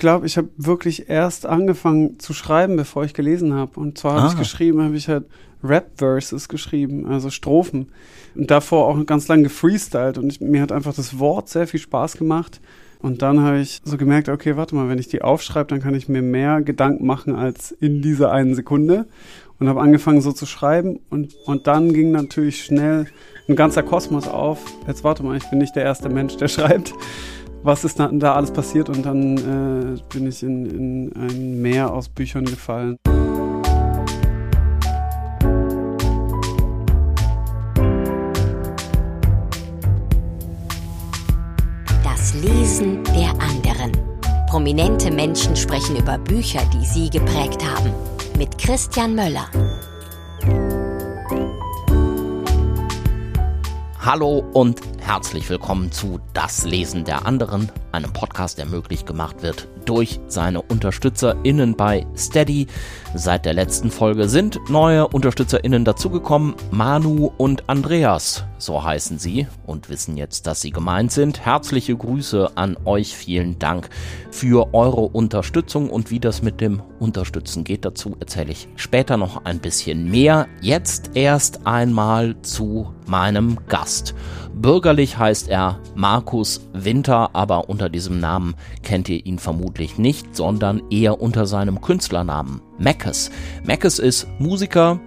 glaube, ich habe wirklich erst angefangen zu schreiben, bevor ich gelesen habe. Und zwar habe Ah. ich geschrieben, habe ich halt Rap-Verses geschrieben, also Strophen. Und davor auch ganz lange gefreestylt. Und ich, mir hat einfach das Wort sehr viel Spaß gemacht. Und dann habe ich so gemerkt, okay, warte mal, wenn ich die aufschreibe, dann kann ich mir mehr Gedanken machen als in dieser einen Sekunde. Und habe angefangen so zu schreiben. Und, und dann ging natürlich schnell ein ganzer Kosmos auf. Jetzt warte mal, ich bin nicht der erste Mensch, der schreibt was ist da, da alles passiert und dann äh, bin ich in, in ein Meer aus Büchern gefallen. Das Lesen der anderen. Prominente Menschen sprechen über Bücher, die sie geprägt haben. Mit Christian Möller. Hallo und herzlich willkommen zu Das Lesen der anderen, einem Podcast, der möglich gemacht wird durch seine UnterstützerInnen bei Steady. Seit der letzten Folge sind neue UnterstützerInnen dazugekommen. Manu und Andreas, so heißen sie und wissen jetzt, dass sie gemeint sind. Herzliche Grüße an euch. Vielen Dank für eure Unterstützung und wie das mit dem Unterstützen geht. Dazu erzähle ich später noch ein bisschen mehr. Jetzt erst einmal zu meinem Gast. Bürgerlich heißt er Markus Winter, aber unter diesem Namen kennt ihr ihn vermutlich nicht, sondern eher unter seinem Künstlernamen Mackes. Mackes ist Musiker,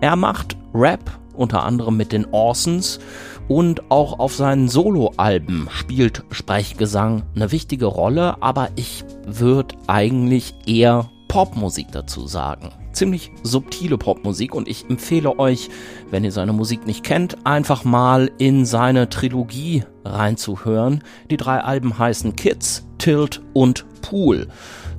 er macht Rap, unter anderem mit den Orsons und auch auf seinen Soloalben spielt Sprechgesang eine wichtige Rolle, aber ich würde eigentlich eher Popmusik dazu sagen. Ziemlich subtile Popmusik und ich empfehle euch, wenn ihr seine Musik nicht kennt, einfach mal in seine Trilogie reinzuhören. Die drei Alben heißen Kids, Tilt und Pool.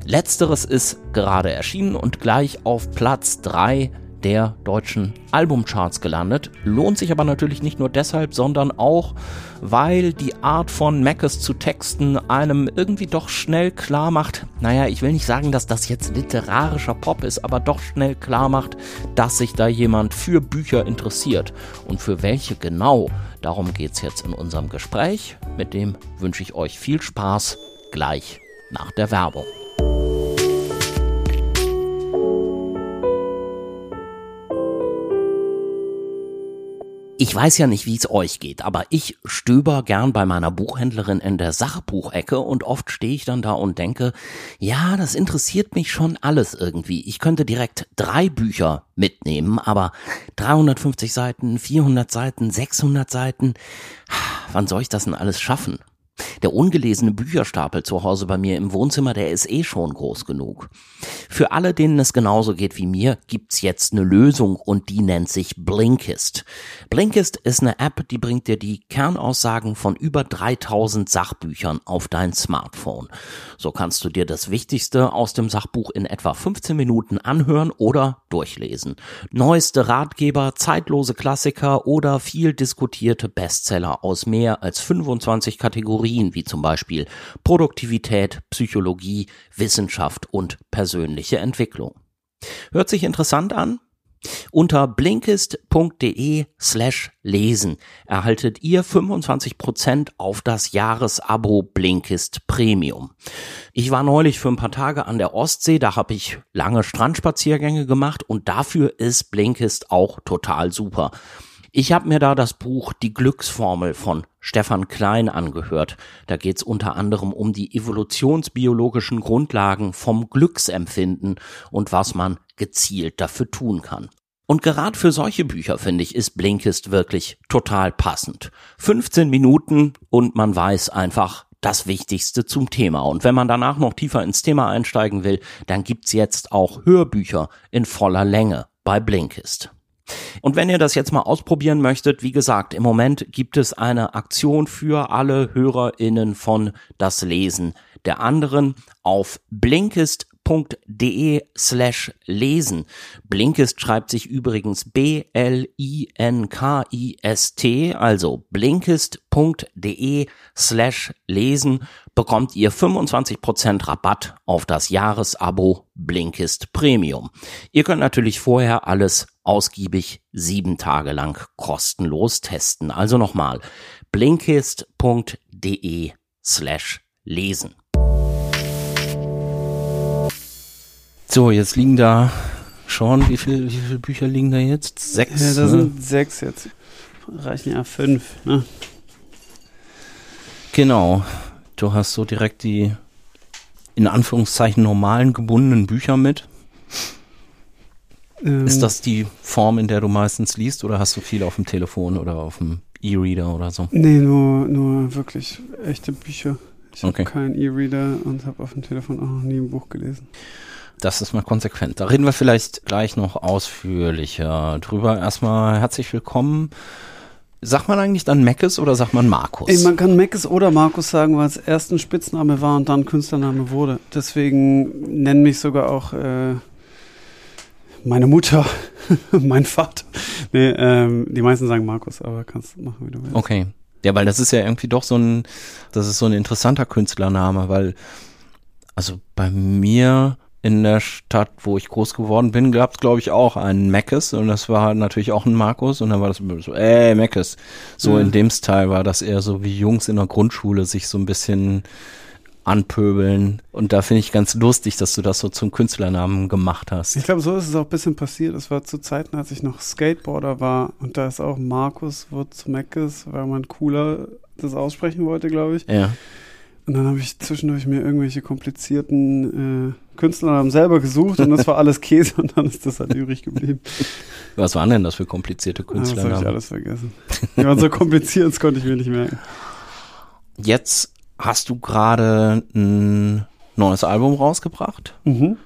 Letzteres ist gerade erschienen und gleich auf Platz 3 der deutschen Albumcharts gelandet. Lohnt sich aber natürlich nicht nur deshalb, sondern auch, weil die Art von Mackes zu texten einem irgendwie doch schnell klar macht, naja, ich will nicht sagen, dass das jetzt literarischer Pop ist, aber doch schnell klar macht, dass sich da jemand für Bücher interessiert. Und für welche genau, darum geht's jetzt in unserem Gespräch. Mit dem wünsche ich euch viel Spaß gleich nach der Werbung. Ich weiß ja nicht, wie es euch geht, aber ich stöber gern bei meiner Buchhändlerin in der Sachbuchecke und oft stehe ich dann da und denke, ja, das interessiert mich schon alles irgendwie. Ich könnte direkt drei Bücher mitnehmen, aber 350 Seiten, 400 Seiten, 600 Seiten, wann soll ich das denn alles schaffen? Der ungelesene Bücherstapel zu Hause bei mir im Wohnzimmer, der ist eh schon groß genug. Für alle, denen es genauso geht wie mir, gibt's jetzt eine Lösung und die nennt sich Blinkist. Blinkist ist eine App, die bringt dir die Kernaussagen von über 3000 Sachbüchern auf dein Smartphone. So kannst du dir das Wichtigste aus dem Sachbuch in etwa 15 Minuten anhören oder durchlesen. Neueste Ratgeber, zeitlose Klassiker oder viel diskutierte Bestseller aus mehr als 25 Kategorien, wie zum Beispiel Produktivität, Psychologie, Wissenschaft und persönliche Entwicklung. Hört sich interessant an? Unter blinkist.de slash lesen erhaltet ihr 25% auf das Jahresabo Blinkist Premium. Ich war neulich für ein paar Tage an der Ostsee, da habe ich lange Strandspaziergänge gemacht und dafür ist Blinkist auch total super. Ich habe mir da das Buch Die Glücksformel von Stefan Klein angehört. Da geht's unter anderem um die evolutionsbiologischen Grundlagen vom Glücksempfinden und was man gezielt dafür tun kann. Und gerade für solche Bücher, finde ich, ist Blinkist wirklich total passend. 15 Minuten und man weiß einfach das Wichtigste zum Thema. Und wenn man danach noch tiefer ins Thema einsteigen will, dann gibt's jetzt auch Hörbücher in voller Länge bei Blinkist. Und wenn ihr das jetzt mal ausprobieren möchtet, wie gesagt, im Moment gibt es eine Aktion für alle HörerInnen von das Lesen der anderen auf blinkist.de slash lesen. Blinkist schreibt sich übrigens B-L-I-N-K-I-S-T, also blinkist.de slash lesen bekommt ihr 25% Rabatt auf das Jahresabo Blinkist Premium. Ihr könnt natürlich vorher alles ausgiebig sieben Tage lang kostenlos testen. Also nochmal blinkist.de slash lesen. So, jetzt liegen da schon, wie, viel, wie viele Bücher liegen da jetzt? Sechs? Ja, da ne? sind sechs jetzt. Reichen ja fünf, ne? Genau. Du hast so direkt die in Anführungszeichen normalen gebundenen Bücher mit. Ähm, Ist das die Form, in der du meistens liest oder hast du viel auf dem Telefon oder auf dem E-Reader oder so? Nee, nur, nur wirklich echte Bücher. Ich Okay. habe keinen E-Reader und habe auf dem Telefon auch noch nie ein Buch gelesen. Das ist mal konsequent. Da reden wir vielleicht gleich noch ausführlicher drüber. Erstmal herzlich willkommen. Sagt man eigentlich dann Meckes oder sagt man Markus? Ey, man kann Meckes oder Markus sagen, weil es erst ein Spitzname war und dann Künstlername wurde. Deswegen nennen mich sogar auch äh, meine Mutter, mein Vater. Nee, ähm, die meisten sagen Markus, aber kannst machen, wie du willst. Okay. Ja, weil das ist ja irgendwie doch so ein, das ist so ein interessanter Künstlername, weil, also bei mir in der Stadt, wo ich groß geworden bin, gab es, glaube ich, auch einen Meckes und das war natürlich auch ein Markus und dann war das so, ey, Meckes. So Ja. in dem Style war das eher so wie Jungs in der Grundschule sich so ein bisschen anpöbeln und da finde ich ganz lustig, dass du das so zum Künstlernamen gemacht hast. Ich glaube, so ist es auch ein bisschen passiert. Es war zu Zeiten, als ich noch Skateboarder war und da ist auch Markus wurde zu Meckes, weil man cooler das aussprechen wollte, glaube ich. Ja. Und dann habe ich zwischendurch mir irgendwelche komplizierten äh, Künstlernamen selber gesucht und das war alles Käse und dann ist das halt übrig geblieben. Was waren denn das für komplizierte Ah, Das habe ich alles vergessen. Die waren so kompliziert, das konnte ich mir nicht merken. Jetzt hast du gerade ein neues Album rausgebracht. Mhm.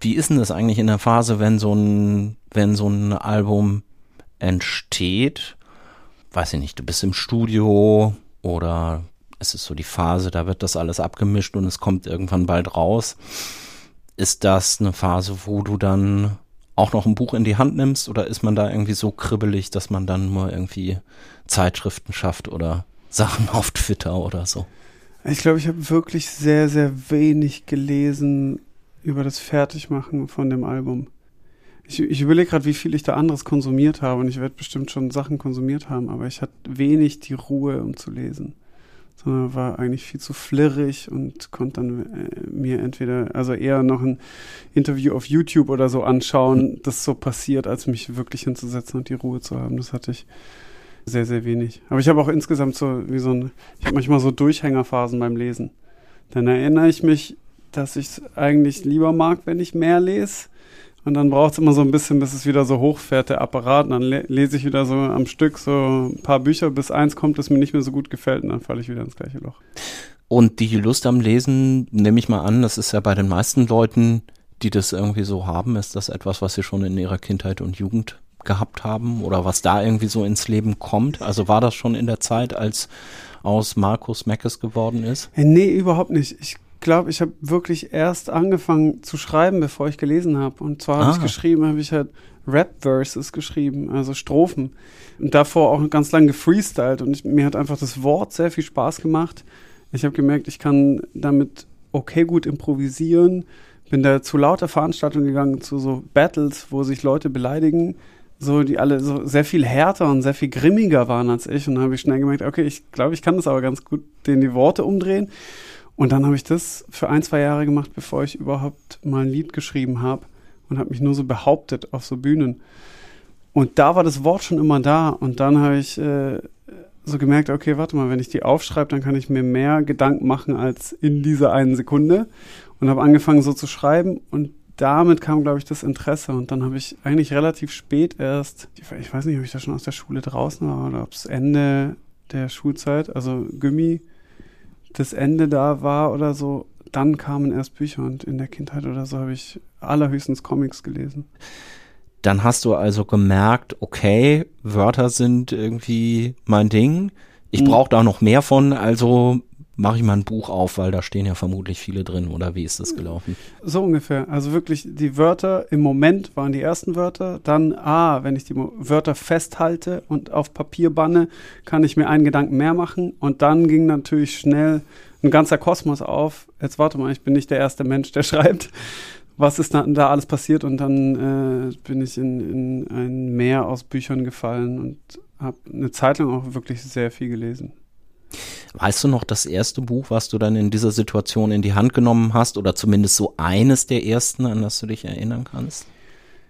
Wie ist denn das eigentlich in der Phase, wenn so ein, wenn so ein Album entsteht? Weiß ich nicht, du bist im Studio oder es ist so die Phase, da wird das alles abgemischt und es kommt irgendwann bald raus. Ist das eine Phase, wo du dann auch noch ein Buch in die Hand nimmst oder ist man da irgendwie so kribbelig, dass man dann nur irgendwie Zeitschriften schafft oder Sachen auf Twitter oder so? Ich glaube, ich habe wirklich sehr, sehr wenig gelesen über das Fertigmachen von dem Album. Ich, ich überlege gerade, wie viel ich da anderes konsumiert habe und ich werde bestimmt schon Sachen konsumiert haben, aber ich hatte wenig die Ruhe, um zu lesen. Sondern war eigentlich viel zu flirrig und konnte dann äh, mir entweder, also eher noch ein Interview auf YouTube oder so anschauen, das so passiert, als mich wirklich hinzusetzen und die Ruhe zu haben. Das hatte ich sehr, sehr wenig. Aber ich habe auch insgesamt so wie so ein, ich habe manchmal so Durchhängerphasen beim Lesen. Dann erinnere ich mich, dass ich es eigentlich lieber mag, wenn ich mehr lese. Und dann braucht es immer so ein bisschen, bis es wieder so hochfährt, der Apparat. Und dann le lese ich wieder so am Stück so ein paar Bücher, bis eins kommt, das mir nicht mehr so gut gefällt. Und dann falle ich wieder ins gleiche Loch. Und die Lust am Lesen, nehme ich mal an, das ist ja bei den meisten Leuten, die das irgendwie so haben, ist das etwas, was sie schon in ihrer Kindheit und Jugend gehabt haben oder was da irgendwie so ins Leben kommt? Also war das schon in der Zeit, als aus Markus Meckes geworden ist? Hey, nee, überhaupt nicht. Ich glaube, ich habe wirklich erst angefangen zu schreiben, bevor ich gelesen habe. Und zwar habe Ah. ich geschrieben, habe ich halt Rap-Verses geschrieben, also Strophen. Und davor auch ganz lange gefreestylt. Und ich, mir hat einfach das Wort sehr viel Spaß gemacht. Ich habe gemerkt, ich kann damit okay gut improvisieren. Bin da zu lauter Veranstaltungen gegangen, zu so Battles, wo sich Leute beleidigen. So, die alle so sehr viel härter und sehr viel grimmiger waren als ich. Und dann habe ich schnell gemerkt, okay, ich glaube, ich kann das aber ganz gut, denen die Worte umdrehen. Und dann habe ich das für ein, zwei Jahre gemacht, bevor ich überhaupt mal ein Lied geschrieben habe und habe mich nur so behauptet auf so Bühnen. Und da war das Wort schon immer da. Und dann habe ich äh, so gemerkt, okay, warte mal, wenn ich die aufschreibe, dann kann ich mir mehr Gedanken machen als in dieser einen Sekunde. Und habe angefangen so zu schreiben und damit kam, glaube ich, das Interesse. Und dann habe ich eigentlich relativ spät erst, ich, weiß nicht, ob ich da schon aus der Schule draußen war oder ob es Ende der Schulzeit, also Gummi, das Ende da war oder so, dann kamen erst Bücher und in der Kindheit oder so habe ich allerhöchstens Comics gelesen. Dann hast du also gemerkt, okay, Wörter sind irgendwie mein Ding. Ich Mhm. brauche da noch mehr von, also mache ich mal ein Buch auf, weil da stehen ja vermutlich viele drin. Oder wie ist das gelaufen? So ungefähr. Also wirklich die Wörter im Moment waren die ersten Wörter. Dann, ah, wenn ich die Wörter festhalte und auf Papier banne, kann ich mir einen Gedanken mehr machen. Und dann ging natürlich schnell ein ganzer Kosmos auf. Jetzt warte mal, ich bin nicht der erste Mensch, der schreibt. Was ist da, da alles passiert? Und dann äh, bin ich in, in ein Meer aus Büchern gefallen und habe eine Zeit lang auch wirklich sehr viel gelesen. Weißt du noch das erste Buch, was du dann in dieser Situation in die Hand genommen hast oder zumindest so eines der ersten, an das du dich erinnern kannst?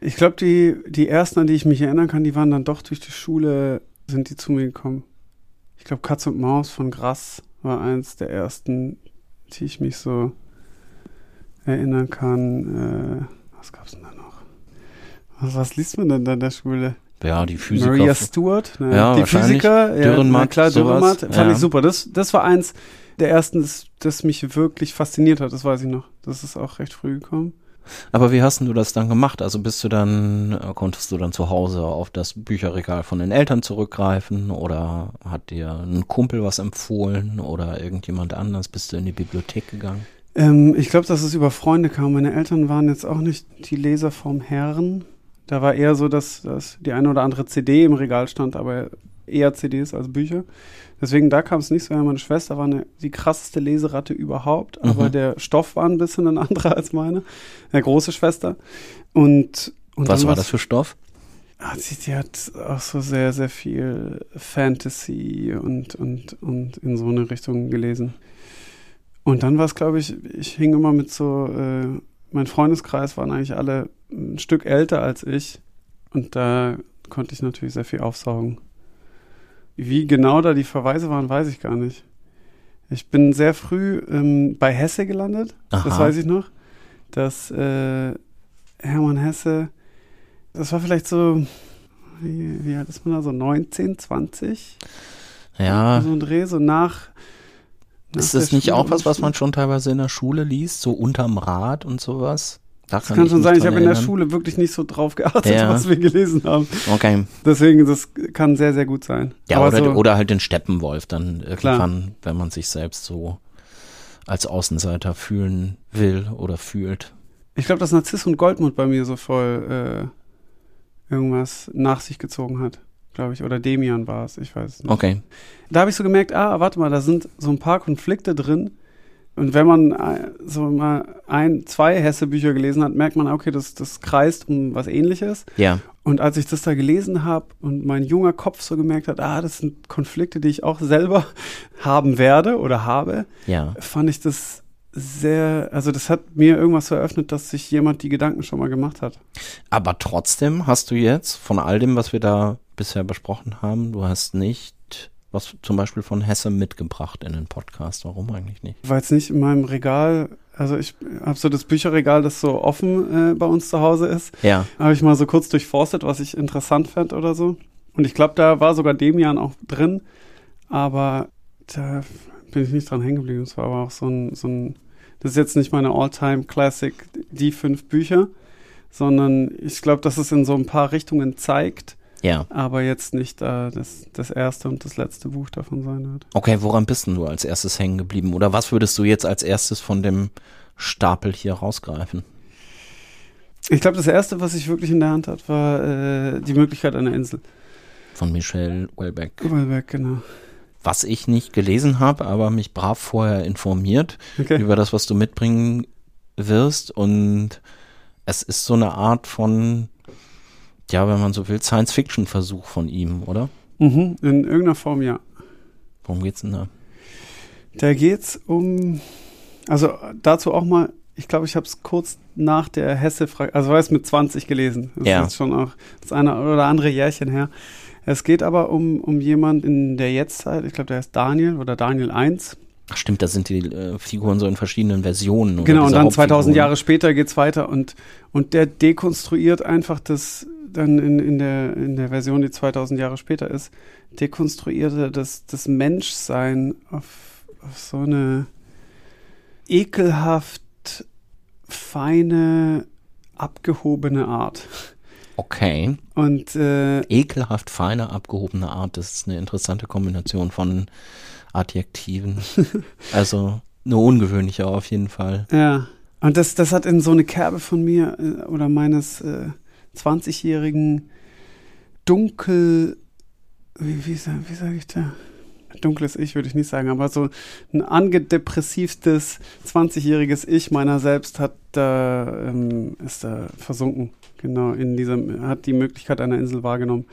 Ich glaube, die, die ersten, an die ich mich erinnern kann, die waren dann doch durch die Schule, sind die zu mir gekommen. Ich glaube, Katz und Maus von Grass war eins der ersten, die ich mich so erinnern kann. Äh, was gab's denn da noch? Was, was liest man denn da in der Schule? Ja, die Physiker. Maria Stewart, ne? Ja, die. Physiker, ja, Dürrenmatt, klar, sowas. Dürrenmatt, fand Ja. ich super. Das, das war eins der ersten, das, das mich wirklich fasziniert hat, das weiß ich noch. Das ist auch recht früh gekommen. Aber wie hast denn du das dann gemacht? Also bist du dann, konntest du dann zu Hause auf das Bücherregal von den Eltern zurückgreifen oder hat dir ein Kumpel was empfohlen oder irgendjemand anders? Bist du in die Bibliothek gegangen? Ähm, ich glaube, dass es über Freunde kam. Meine Eltern waren jetzt auch nicht die Leser vom Herrn. Da war eher so, dass, dass die eine oder andere CD im Regal stand, aber eher CDs als Bücher. Deswegen da kam es nicht so. Ja, meine Schwester war eine, die krasseste Leseratte überhaupt, aber Mhm. der Stoff war ein bisschen ein anderer als meine, eine große Schwester. Und, und was war das für Stoff? Ah, sie, die hat auch so sehr, sehr viel Fantasy und, und, und in so eine Richtung gelesen. Und dann war es, glaube ich, ich hing immer mit so, äh, mein Freundeskreis waren eigentlich alle ein Stück älter als ich. Und da konnte ich natürlich sehr viel aufsaugen. Wie genau da die Verweise waren, weiß ich gar nicht. Ich bin sehr früh ähm, bei Hesse gelandet, das Aha. weiß ich noch. Dass äh, Hermann Hesse, das war vielleicht so, wie, wie alt ist man da, so 19, 20? Ja, So ein Dreh, so nach. Ist das nicht Schule auch was, was man schon teilweise in der Schule liest? So unterm Rad und sowas? Da Das kann schon mich sein, ich habe in der. Schule wirklich nicht so drauf geachtet, Ja. was wir gelesen haben. Okay. Deswegen, das kann sehr, sehr gut sein. Ja, oder, so, oder halt den Steppenwolf dann Klar. irgendwann, wenn man sich selbst so als Außenseiter fühlen will oder fühlt. ich glaube, dass Narziss und Goldmund bei mir so voll äh, irgendwas nach sich gezogen hat, glaube ich. Oder Demian war es, ich weiß es nicht. Okay. Da habe ich so gemerkt, ah, warte mal, da sind so ein paar Konflikte drin. Und wenn man äh, so mal ein, zwei Hesse-Bücher gelesen hat, merkt man, okay, das, das kreist um was ähnliches. Ja. Und als ich das da gelesen habe und mein junger Kopf so gemerkt hat, ah, das sind Konflikte, die ich auch selber haben werde oder habe, Ja. fand ich das sehr, also das hat mir irgendwas eröffnet, dass sich jemand die Gedanken schon mal gemacht hat. Aber trotzdem hast du jetzt von all dem, was wir da bisher besprochen haben, du hast nicht was zum Beispiel von Hesse mitgebracht in den Podcast. Warum eigentlich nicht? War jetzt nicht in meinem Regal, also ich habe so das Bücherregal, das so offen äh, bei uns zu Hause ist, Ja. habe ich mal so kurz durchforstet, was ich interessant fand oder so. Und ich glaube, da war sogar Demian auch drin, aber da bin ich nicht dran hängen geblieben. Es war aber auch so ein, so ein, das ist jetzt nicht meine All-Time-Classic, die fünf Bücher, sondern ich glaube, dass es in so ein paar Richtungen zeigt, Ja. aber jetzt nicht äh, das, das erste und das letzte Buch davon sein wird. Okay, woran bist denn du als erstes hängen geblieben? Oder was würdest du jetzt als erstes von dem Stapel hier rausgreifen? Ich glaube, das erste, was ich wirklich in der Hand hatte, war äh, die Möglichkeit einer Insel. Von Michelle Welbeck. Überall genau. Was ich nicht gelesen habe, aber mich brav vorher informiert Okay. über das, was du mitbringen wirst. Und es ist so eine Art von, ja, wenn man so will, Science-Fiction-Versuch von ihm, oder? Mhm, in irgendeiner Form, ja. Worum geht's denn da? Da geht's um, also dazu auch mal, ich glaube, ich habe es kurz nach der Hesse-Frage, also war es mit 20 gelesen. Das Ja. ist schon auch das eine oder andere Jährchen her. Es geht aber um, um jemand in der Jetztzeit, ich glaube, der heißt Daniel oder Daniel 1. Ach stimmt, da sind die äh, Figuren so in verschiedenen Versionen. oder Genau, und dann 2000 Hauptfiguren. Jahre später geht's weiter und, und der dekonstruiert einfach das, dann in, in, der, in der Version, die 2000 Jahre später ist, dekonstruiert er das, das Menschsein auf, auf so eine ekelhaft feine, abgehobene Art. Okay. Und äh, Ekelhaft feine, abgehobene Art, das ist eine interessante Kombination von Adjektiven. also eine ungewöhnliche auf jeden Fall. Ja, und das, das hat in so eine Kerbe von mir äh, oder meines äh, 20-jährigen dunkel, wie, wie, wie sage ich da? Dunkles Ich würde ich nicht sagen, aber so ein angedepressivtes 20-jähriges Ich meiner selbst hat da, ähm, ist da versunken. Genau, in diesem, hat die Möglichkeit einer Insel wahrgenommen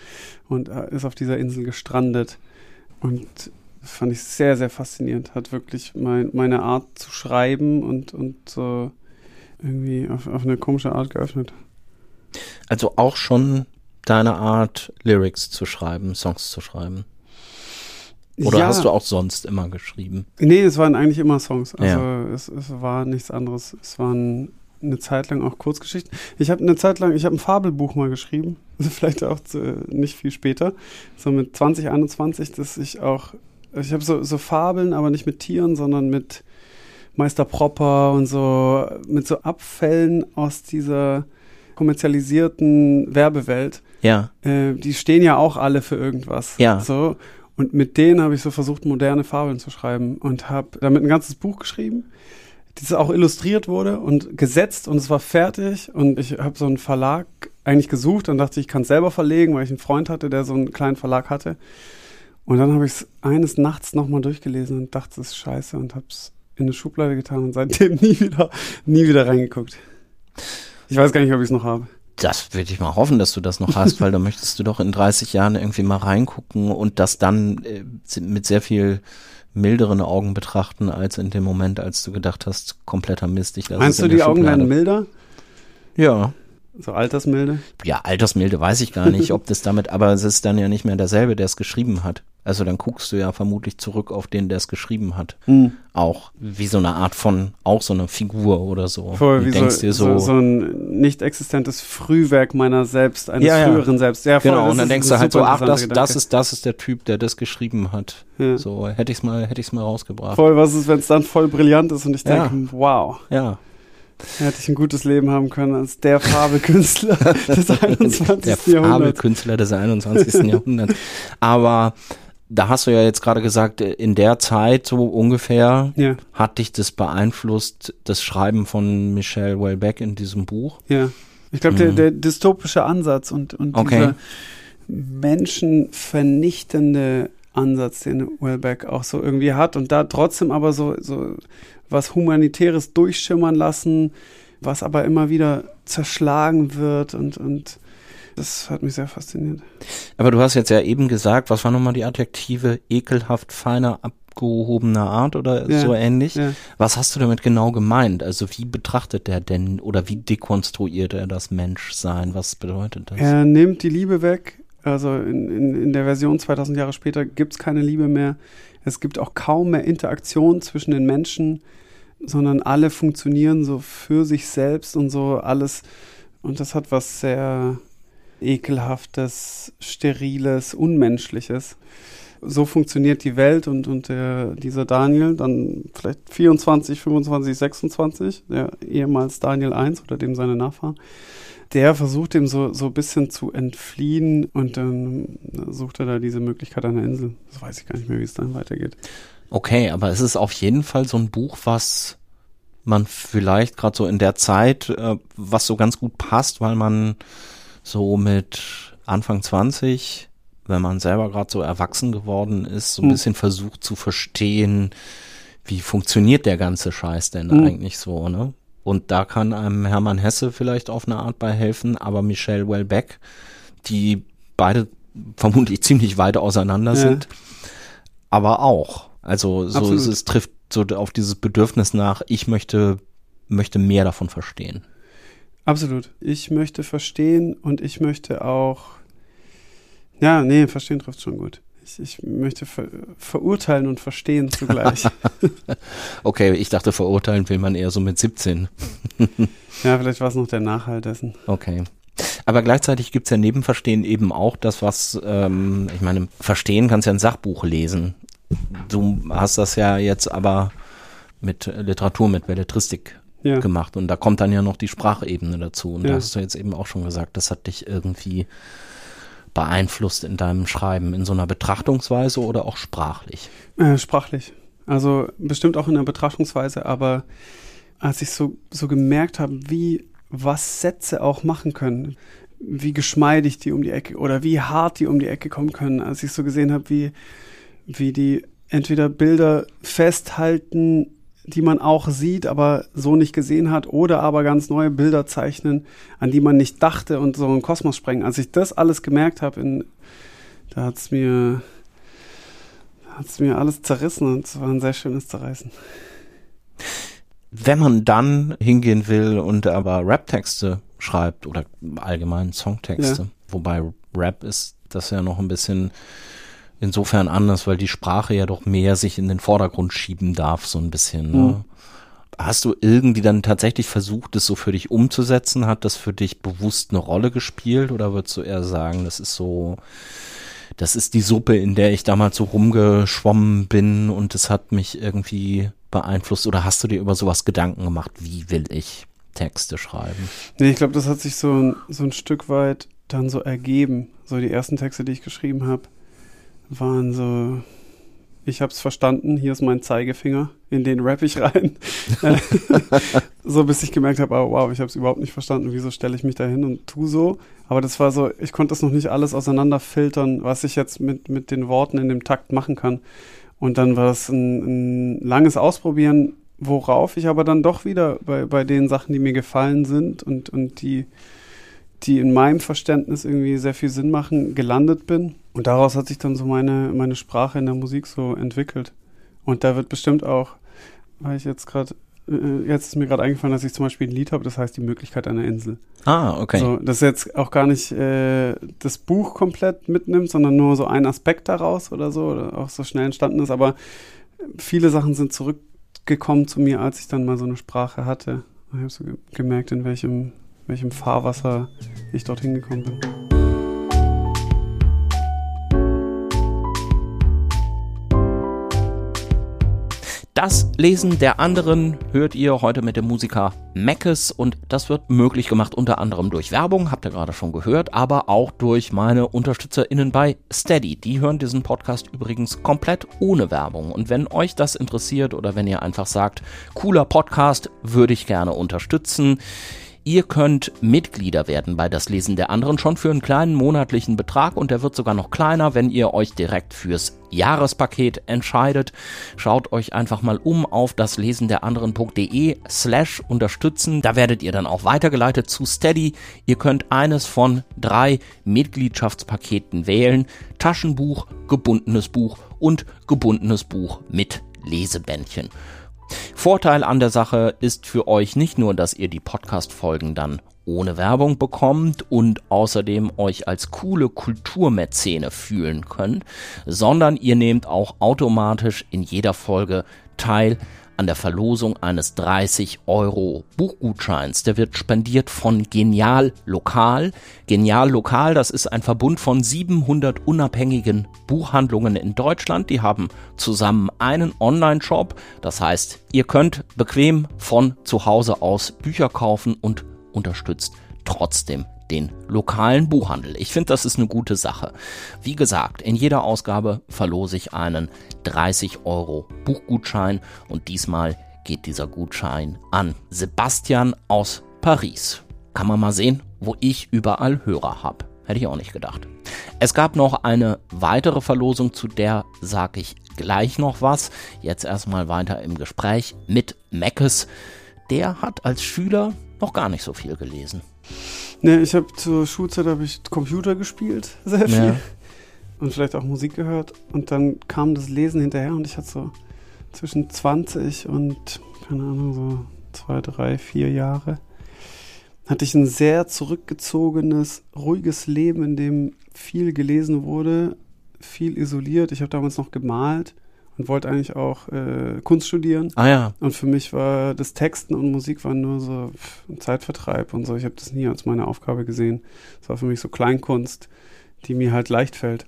und äh, ist auf dieser Insel gestrandet. Und fand ich sehr, sehr faszinierend. Hat wirklich mein, meine Art zu schreiben und, und so irgendwie auf, auf eine komische Art geöffnet. Also auch schon deine Art, Lyrics zu schreiben, Songs zu schreiben. Oder Ja. hast du auch sonst immer geschrieben? Nee, es waren eigentlich immer Songs. Also Ja. es, es war nichts anderes. Es waren eine Zeit lang auch Kurzgeschichten. Ich habe eine Zeit lang, ich habe ein Fabelbuch mal geschrieben. Also vielleicht auch zu, nicht viel später. So mit 20, 21, dass ich auch, ich habe so, so Fabeln, aber nicht mit Tieren, sondern mit Meister Propper und so, mit so Abfällen aus dieser kommerzialisierten Werbewelt. Ja. Äh, die stehen ja auch alle für irgendwas. Ja. So. Und mit denen habe ich so versucht, moderne Fabeln zu schreiben und habe damit ein ganzes Buch geschrieben, das auch illustriert wurde und gesetzt und es war fertig. Und ich habe so einen Verlag eigentlich gesucht und dachte, ich kann es selber verlegen, weil ich einen Freund hatte, der so einen kleinen Verlag hatte. Und dann habe ich es eines Nachts nochmal durchgelesen und dachte, es ist scheiße und habe es in eine Schublade getan und seitdem nie wieder, nie wieder reingeguckt. Ich weiß gar nicht, ob ich es noch habe. Das würde ich mal hoffen, dass du das noch hast, weil da möchtest du doch in 30 Jahren irgendwie mal reingucken und das dann äh, mit sehr viel milderen Augen betrachten, als in dem Moment, als du gedacht hast, kompletter Mist. Ich lasse Meinst es du, die Augen Schublade. werden milder? Ja. So altersmilde? Ja, Altersmilde weiß ich gar nicht, ob das damit, aber es ist dann ja nicht mehr derselbe, der es geschrieben hat. Also dann guckst du ja vermutlich zurück auf den, der es geschrieben hat. Auch wie so eine Art von, auch so eine Figur oder so. Voll, wie denkst so, dir so, so, so ein nicht existentes Frühwerk meiner selbst, eines Ja, ja. früheren Selbst. Ja, voll, genau, und dann denkst du halt so, ach, das, das ist, das ist der Typ, der das geschrieben hat. Ja. So, hätte ich's mal, hätte ich's mal rausgebracht. Voll, was ist, wenn es dann voll brillant ist und ich Ja. denke, wow, Ja. hätte ich ein gutes Leben haben können als der Fabelkünstler des 21. Der Jahrhunderts. Fabelkünstler des 21. Jahrhunderts. Aber da hast du ja jetzt gerade gesagt, in der Zeit so ungefähr Ja, hat dich das beeinflusst, das Schreiben von Michelle Welbeck in diesem Buch? ja. Ich glaube, der, Mhm. der dystopische Ansatz und, und Okay. dieser menschenvernichtende Ansatz, den Wellbeck auch so irgendwie hat und da trotzdem aber so, so was Humanitäres durchschimmern lassen, was aber immer wieder zerschlagen wird und, und das hat mich sehr fasziniert. Aber du hast jetzt ja eben gesagt, was war nochmal die Adjektive? Ekelhaft, feiner, abgehobener Art oder Ja, so ähnlich? Ja. Was hast du damit genau gemeint? Also wie betrachtet er denn oder wie dekonstruiert er das Menschsein? Was bedeutet das? Er nimmt die Liebe weg. Also in, in, in der Version 2000 Jahre später gibt es keine Liebe mehr. Es gibt auch kaum mehr Interaktion zwischen den Menschen, sondern alle funktionieren so für sich selbst und so alles. Und das hat was sehr ekelhaftes, steriles, unmenschliches. So funktioniert die Welt und, und der, dieser Daniel, dann vielleicht 24, 25, 26, der ehemals Daniel 1 oder dem seine Nachfahren, der versucht dem so, so ein bisschen zu entfliehen und dann sucht er da diese Möglichkeit an der Insel. Das weiß ich gar nicht mehr, wie es dann weitergeht. Okay, aber es ist auf jeden Fall so ein Buch, was man vielleicht gerade so in der Zeit, äh, was so ganz gut passt, weil man so mit Anfang 20, wenn man selber gerade so erwachsen geworden ist, so ein Hm. bisschen versucht zu verstehen, wie funktioniert der ganze Scheiß denn Hm. eigentlich so, ne? Und da kann einem Hermann Hesse vielleicht auf eine Art bei helfen, aber Michelle Welbeck, die beide vermutlich ziemlich weit auseinander Ja. sind, aber auch. Also so Absolut. es, es trifft so auf dieses Bedürfnis nach, ich möchte, möchte mehr davon verstehen. Absolut. Ich möchte verstehen und ich möchte auch. Ja, nee, verstehen trifft schon gut. Ich, ich möchte ver verurteilen und verstehen zugleich. Okay, ich dachte, verurteilen will man eher so mit 17. ja, vielleicht war es noch der Nachhalt dessen. Okay. Aber gleichzeitig gibt's ja neben Verstehen eben auch das, was, ähm, ich meine, Verstehen kannst ja ein Sachbuch lesen. Du hast das ja jetzt aber mit Literatur, mit Belletristik Ja. gemacht und da kommt dann ja noch die Sprachebene dazu. Und da Ja. hast du jetzt eben auch schon gesagt, das hat dich irgendwie beeinflusst in deinem Schreiben, in so einer Betrachtungsweise oder auch sprachlich. Äh, sprachlich. Also bestimmt auch in der Betrachtungsweise, aber als ich so, so gemerkt habe, wie was Sätze auch machen können, wie geschmeidig die um die Ecke oder wie hart die um die Ecke kommen können, als ich so gesehen habe, wie, wie die entweder Bilder festhalten, die man auch sieht, aber so nicht gesehen hat, oder aber ganz neue Bilder zeichnen, an die man nicht dachte und so einen Kosmos sprengen. Als ich das alles gemerkt habe, da mir hat es mir alles zerrissen und es war ein sehr schönes Zerreißen. Wenn man dann hingehen will und aber Rap-Texte schreibt oder allgemein Songtexte, ja. wobei Rap ist das ja noch ein bisschen insofern anders, weil die Sprache ja doch mehr sich in den Vordergrund schieben darf, so ein bisschen. Ne? Mhm. Hast du irgendwie dann tatsächlich versucht, das so für dich umzusetzen? Hat das für dich bewusst eine Rolle gespielt oder würdest du eher sagen, das ist so, das ist die Suppe, in der ich damals so rumgeschwommen bin und es hat mich irgendwie beeinflusst oder hast du dir über sowas Gedanken gemacht, wie will ich Texte schreiben? Nee, ich glaube, das hat sich so so ein Stück weit dann so ergeben. So die ersten Texte, die ich geschrieben habe, waren so, ich habe es verstanden, hier ist mein Zeigefinger, in den rapp ich rein. so bis ich gemerkt habe, oh, wow, ich habe es überhaupt nicht verstanden, wieso stelle ich mich da hin und tu so. Aber das war so, ich konnte das noch nicht alles auseinanderfiltern, was ich jetzt mit, mit den Worten in dem Takt machen kann. Und dann war es ein, ein langes Ausprobieren, worauf ich aber dann doch wieder bei, bei den Sachen, die mir gefallen sind und, und die, die in meinem Verständnis irgendwie sehr viel Sinn machen, gelandet bin. Und daraus hat sich dann so meine, meine Sprache in der Musik so entwickelt. Und da wird bestimmt auch, weil ich jetzt gerade, äh, jetzt ist mir gerade eingefallen, dass ich zum Beispiel ein Lied habe, das heißt die Möglichkeit einer Insel. Ah, okay. So, das jetzt auch gar nicht äh, das Buch komplett mitnimmt, sondern nur so ein Aspekt daraus oder so, oder auch so schnell entstanden ist. Aber viele Sachen sind zurückgekommen zu mir, als ich dann mal so eine Sprache hatte. Ich habe so gemerkt, in welchem welchem Fahrwasser ich dorthin gekommen bin. Das Lesen der anderen hört ihr heute mit dem Musiker Mackes und das wird möglich gemacht unter anderem durch Werbung, habt ihr gerade schon gehört, aber auch durch meine UnterstützerInnen bei Steady. Die hören diesen Podcast übrigens komplett ohne Werbung und wenn euch das interessiert oder wenn ihr einfach sagt, cooler Podcast, würde ich gerne unterstützen, Ihr könnt Mitglieder werden bei das Lesen der anderen schon für einen kleinen monatlichen Betrag und der wird sogar noch kleiner, wenn ihr euch direkt fürs Jahrespaket entscheidet. Schaut euch einfach mal um auf das Lesen der anderen.de slash unterstützen. Da werdet ihr dann auch weitergeleitet zu Steady. Ihr könnt eines von drei Mitgliedschaftspaketen wählen. Taschenbuch, gebundenes Buch und gebundenes Buch mit Lesebändchen. Vorteil an der Sache ist für euch nicht nur, dass ihr die Podcast-Folgen dann ohne Werbung bekommt und außerdem euch als coole Kulturmäzene fühlen könnt, sondern ihr nehmt auch automatisch in jeder Folge teil an der Verlosung eines 30 Euro Buchgutscheins. Der wird spendiert von Genial Lokal. Genial Lokal, das ist ein Verbund von 700 unabhängigen Buchhandlungen in Deutschland. Die haben zusammen einen Online-Shop. Das heißt, ihr könnt bequem von zu Hause aus Bücher kaufen und unterstützt trotzdem den lokalen Buchhandel. Ich finde, das ist eine gute Sache. Wie gesagt, in jeder Ausgabe verlose ich einen 30 Euro Buchgutschein und diesmal geht dieser Gutschein an Sebastian aus Paris. Kann man mal sehen, wo ich überall Hörer habe. Hätte ich auch nicht gedacht. Es gab noch eine weitere Verlosung, zu der sage ich gleich noch was. Jetzt erstmal weiter im Gespräch mit Meckes. Der hat als Schüler noch gar nicht so viel gelesen. Ne, ich habe zur Schulzeit habe ich Computer gespielt, sehr viel. Ja. Und vielleicht auch Musik gehört. Und dann kam das Lesen hinterher und ich hatte so zwischen 20 und, keine Ahnung, so zwei, drei, vier Jahre, hatte ich ein sehr zurückgezogenes, ruhiges Leben, in dem viel gelesen wurde, viel isoliert. Ich habe damals noch gemalt und wollte eigentlich auch äh, Kunst studieren. Ah ja. Und für mich war das Texten und Musik war nur so ein Zeitvertreib und so. Ich habe das nie als meine Aufgabe gesehen. Es war für mich so Kleinkunst, die mir halt leicht fällt.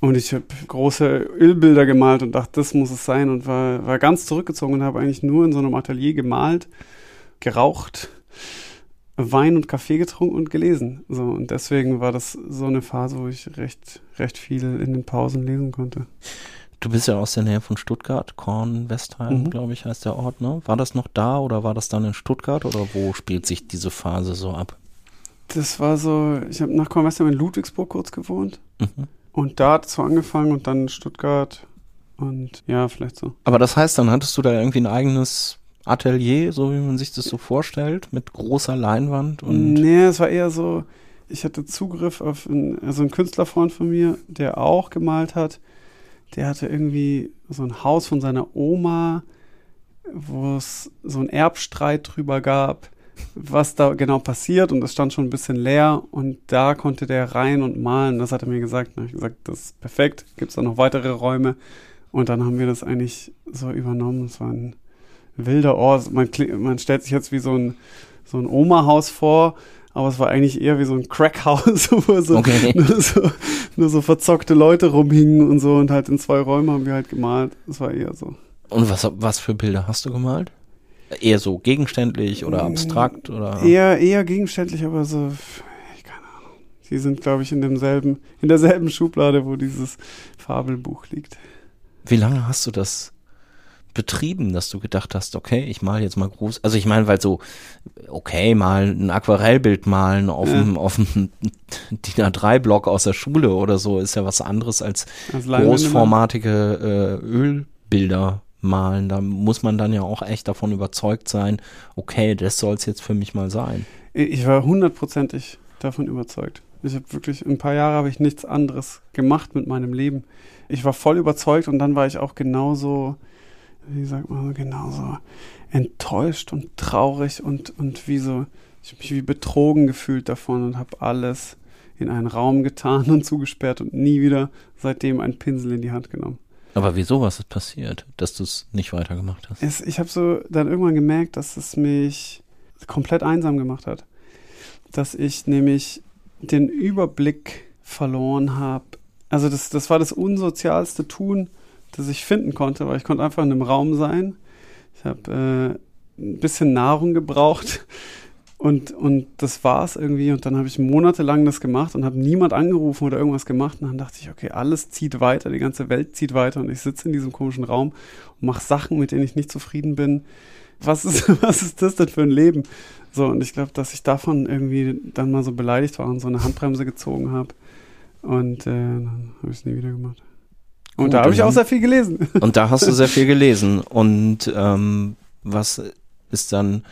Und ich habe große Ölbilder gemalt und dachte, das muss es sein und war, war ganz zurückgezogen und habe eigentlich nur in so einem Atelier gemalt, geraucht, Wein und Kaffee getrunken und gelesen. So, und deswegen war das so eine Phase, wo ich recht, recht viel in den Pausen lesen konnte. Du bist ja aus der Nähe von Stuttgart, Kornwestheim, mhm. glaube ich, heißt der Ort, ne? War das noch da oder war das dann in Stuttgart oder wo spielt sich diese Phase so ab? Das war so, ich habe nach Kornwestheim in Ludwigsburg kurz gewohnt. Mhm. Und da hat es so angefangen und dann in Stuttgart und ja, vielleicht so. Aber das heißt, dann hattest du da irgendwie ein eigenes Atelier, so wie man sich das so vorstellt, mit großer Leinwand und. Nee, es war eher so, ich hatte Zugriff auf einen, also einen Künstlerfreund von mir, der auch gemalt hat der hatte irgendwie so ein Haus von seiner Oma, wo es so einen Erbstreit drüber gab, was da genau passiert und es stand schon ein bisschen leer und da konnte der rein und malen. Das hat er mir gesagt. Da habe ich gesagt, das ist perfekt. Gibt es da noch weitere Räume? Und dann haben wir das eigentlich so übernommen. Es war ein wilder Ort. Man, man stellt sich jetzt wie so ein, so ein Oma-Haus vor, aber es war eigentlich eher wie so ein Crackhaus, wo so, Okay. nur, so, nur so verzockte Leute rumhingen und so und halt in zwei Räumen haben wir halt gemalt. Das war eher so. Und was, was für Bilder hast du gemalt? Eher so gegenständlich oder abstrakt oder? Eher, eher gegenständlich, aber so, ich keine Ahnung. Die sind, glaube ich, in demselben, in derselben Schublade, wo dieses Fabelbuch liegt. Wie lange hast du das betrieben, dass du gedacht hast, okay, ich mal jetzt mal groß. Also ich meine, weil so, okay, mal ein Aquarellbild malen auf Ja. dem, auf dem DIN A3-Block aus der Schule oder so ist ja was anderes als Als großformatige äh, Ölbilder malen. Da muss man dann ja auch echt davon überzeugt sein, okay, das soll es jetzt für mich mal sein. Ich war hundertprozentig davon überzeugt. Ich habe wirklich, ein paar Jahre habe ich nichts anderes gemacht mit meinem Leben. Ich war voll überzeugt und dann war ich auch genauso, wie sagt man, so, genauso enttäuscht und traurig und, und wie so, ich habe mich wie betrogen gefühlt davon und habe alles in einen Raum getan und zugesperrt und nie wieder seitdem einen Pinsel in die Hand genommen. Aber wieso, was ist passiert, dass du es nicht weitergemacht hast? Es, ich habe so dann irgendwann gemerkt, dass es mich komplett einsam gemacht hat. Dass ich nämlich den Überblick verloren habe. Also das, das war das unsozialste Tun, das ich finden konnte, weil ich konnte einfach in einem Raum sein. Ich habe äh, ein bisschen Nahrung gebraucht und, und das war's irgendwie. Und dann habe ich monatelang das gemacht und habe niemand angerufen oder irgendwas gemacht. Und dann dachte ich, okay, alles zieht weiter, die ganze Welt zieht weiter und ich sitze in diesem komischen Raum und mache Sachen, mit denen ich nicht zufrieden bin. Was ist, was ist das denn für ein Leben? So, und ich glaube, dass ich davon irgendwie dann mal so beleidigt war und so eine Handbremse gezogen habe. Und äh, dann habe ich es nie wieder gemacht. Und da habe ich auch sehr viel gelesen. Und da hast du sehr viel gelesen. Und ähm, was ist dann,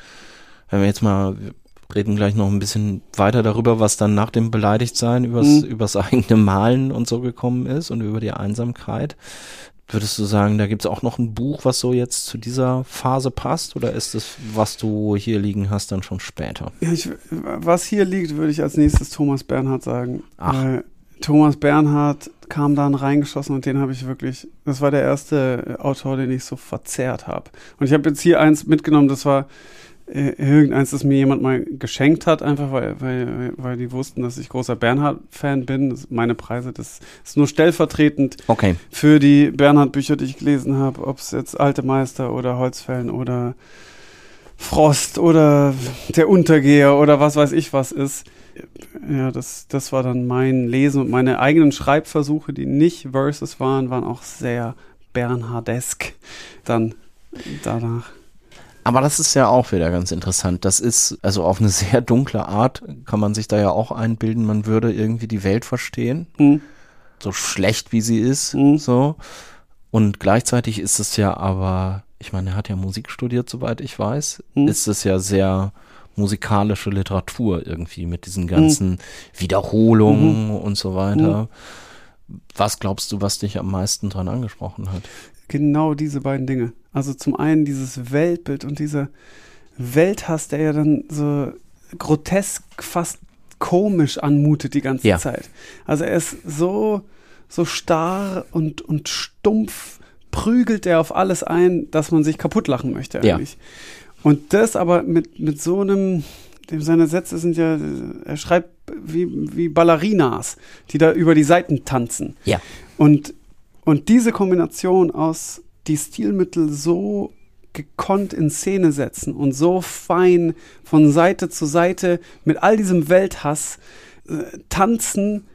wenn wir jetzt mal, wir reden gleich noch ein bisschen weiter darüber, was dann nach dem Beleidigtsein übers, Mhm. übers eigene Malen und so gekommen ist und über die Einsamkeit. Würdest du sagen, da gibt es auch noch ein Buch, was so jetzt zu dieser Phase passt? Oder ist es, was du hier liegen hast, dann schon später? Ich, was hier liegt, würde ich als nächstes Thomas Bernhard sagen. Ach. Weil Thomas Bernhard kam dann reingeschossen und den habe ich wirklich, das war der erste Autor, den ich so verzerrt habe. Und ich habe jetzt hier eins mitgenommen, das war äh, irgendeins, das mir jemand mal geschenkt hat, einfach weil, weil, weil die wussten, dass ich großer Bernhard-Fan bin. Das, meine Preise, das ist nur stellvertretend Okay. für die Bernhard-Bücher, die ich gelesen habe, ob es jetzt Alte Meister oder Holzfällen oder Frost oder der Untergeher oder was weiß ich was ist. Ja, das, das war dann mein Lesen und meine eigenen Schreibversuche, die nicht Verses waren, waren auch sehr Bernhardesk dann danach. Aber das ist ja auch wieder ganz interessant. Das ist, also auf eine sehr dunkle Art kann man sich da ja auch einbilden, man würde irgendwie die Welt verstehen. Hm. so schlecht wie sie ist, Mhm. so. Und gleichzeitig ist es ja aber, ich meine, er hat ja Musik studiert, soweit ich weiß, Mhm. ist es ja sehr musikalische Literatur irgendwie mit diesen ganzen Wiederholungen und so weiter. Was glaubst du, was dich am meisten dran angesprochen hat? Genau diese beiden Dinge. Also zum einen dieses Weltbild und dieser Welthass, der ja dann so grotesk, fast komisch anmutet die ganze Ja. Zeit. Also er ist so, so starr und, und stumpf, prügelt er auf alles ein, dass man sich kaputt lachen möchte Ja. Und das aber mit, mit so einem, dem seine Sätze sind ja, er schreibt wie, wie Ballerinas, die da über die Seiten tanzen. Ja. Und, und diese Kombination aus die Stilmittel so gekonnt in Szene setzen und so fein von Seite zu Seite mit all diesem Welthass äh, tanzen,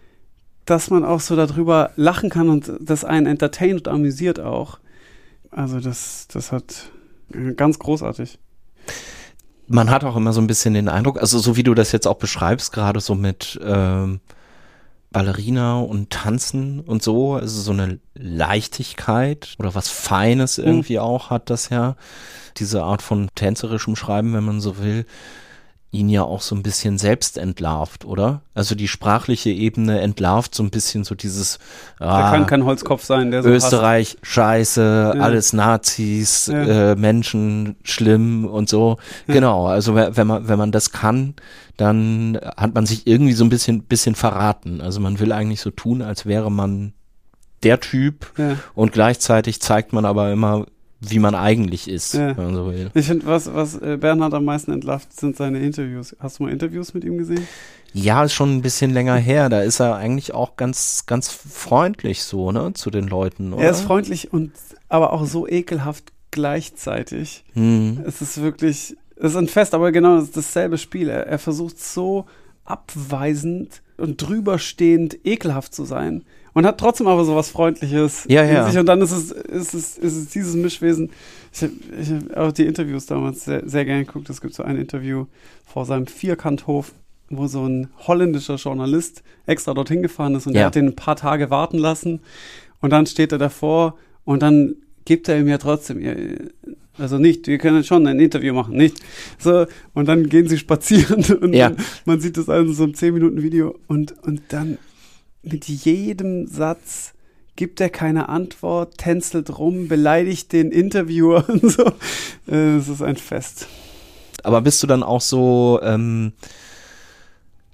dass man auch so darüber lachen kann und das einen entertaint und amüsiert auch. Also das, das hat äh, ganz großartig. Man hat auch immer so ein bisschen den Eindruck, also so wie du das jetzt auch beschreibst, gerade so mit ähm, Ballerina und Tanzen und so, also so eine Leichtigkeit oder was Feines irgendwie auch hat das ja, diese Art von tänzerischem Schreiben, wenn man so will. Ihn ja auch so ein bisschen selbst entlarvt, oder? Also die sprachliche Ebene entlarvt so ein bisschen so dieses ah, kann kein Holzkopf sein, der so Österreich, hasst. scheiße, ja. alles Nazis, ja. äh, Menschen, schlimm und so. Ja. Genau, also wenn man, wenn man das kann, dann hat man sich irgendwie so ein bisschen, bisschen verraten. Also man will eigentlich so tun, als wäre man der Typ und gleichzeitig zeigt man aber immer, wie man eigentlich ist, ja. wenn man so will. Ich finde, was, was äh, Bernhard am meisten entlarvt, sind seine Interviews. Hast du mal Interviews mit ihm gesehen? Ja, ist schon ein bisschen länger her. Da ist er eigentlich auch ganz, ganz freundlich so, ne, zu den Leuten, oder? Er ist freundlich und aber auch so ekelhaft gleichzeitig. Hm. Es ist wirklich, es ist ein Fest, aber genau das dasselbe Spiel. Er, er versucht so abweisend und drüberstehend ekelhaft zu sein und hat trotzdem aber so was Freundliches ja, ja. sich. Und dann ist es, ist es, ist es dieses Mischwesen. Ich habe hab auch die Interviews damals sehr, sehr gerne geguckt. Es gibt so ein Interview vor seinem Vierkanthof, wo so ein holländischer Journalist extra dorthin gefahren ist und ja. der hat den ein paar Tage warten lassen. Und dann steht er davor und dann gibt er ihm ja trotzdem, also nicht, wir können schon ein Interview machen, nicht? So, und dann gehen sie spazieren und ja. man sieht das also so ein 10 Minuten Video und, und dann mit jedem Satz gibt er keine Antwort, tänzelt rum, beleidigt den Interviewer und so. Äh, es ist ein Fest. Aber bist du dann auch so, ähm,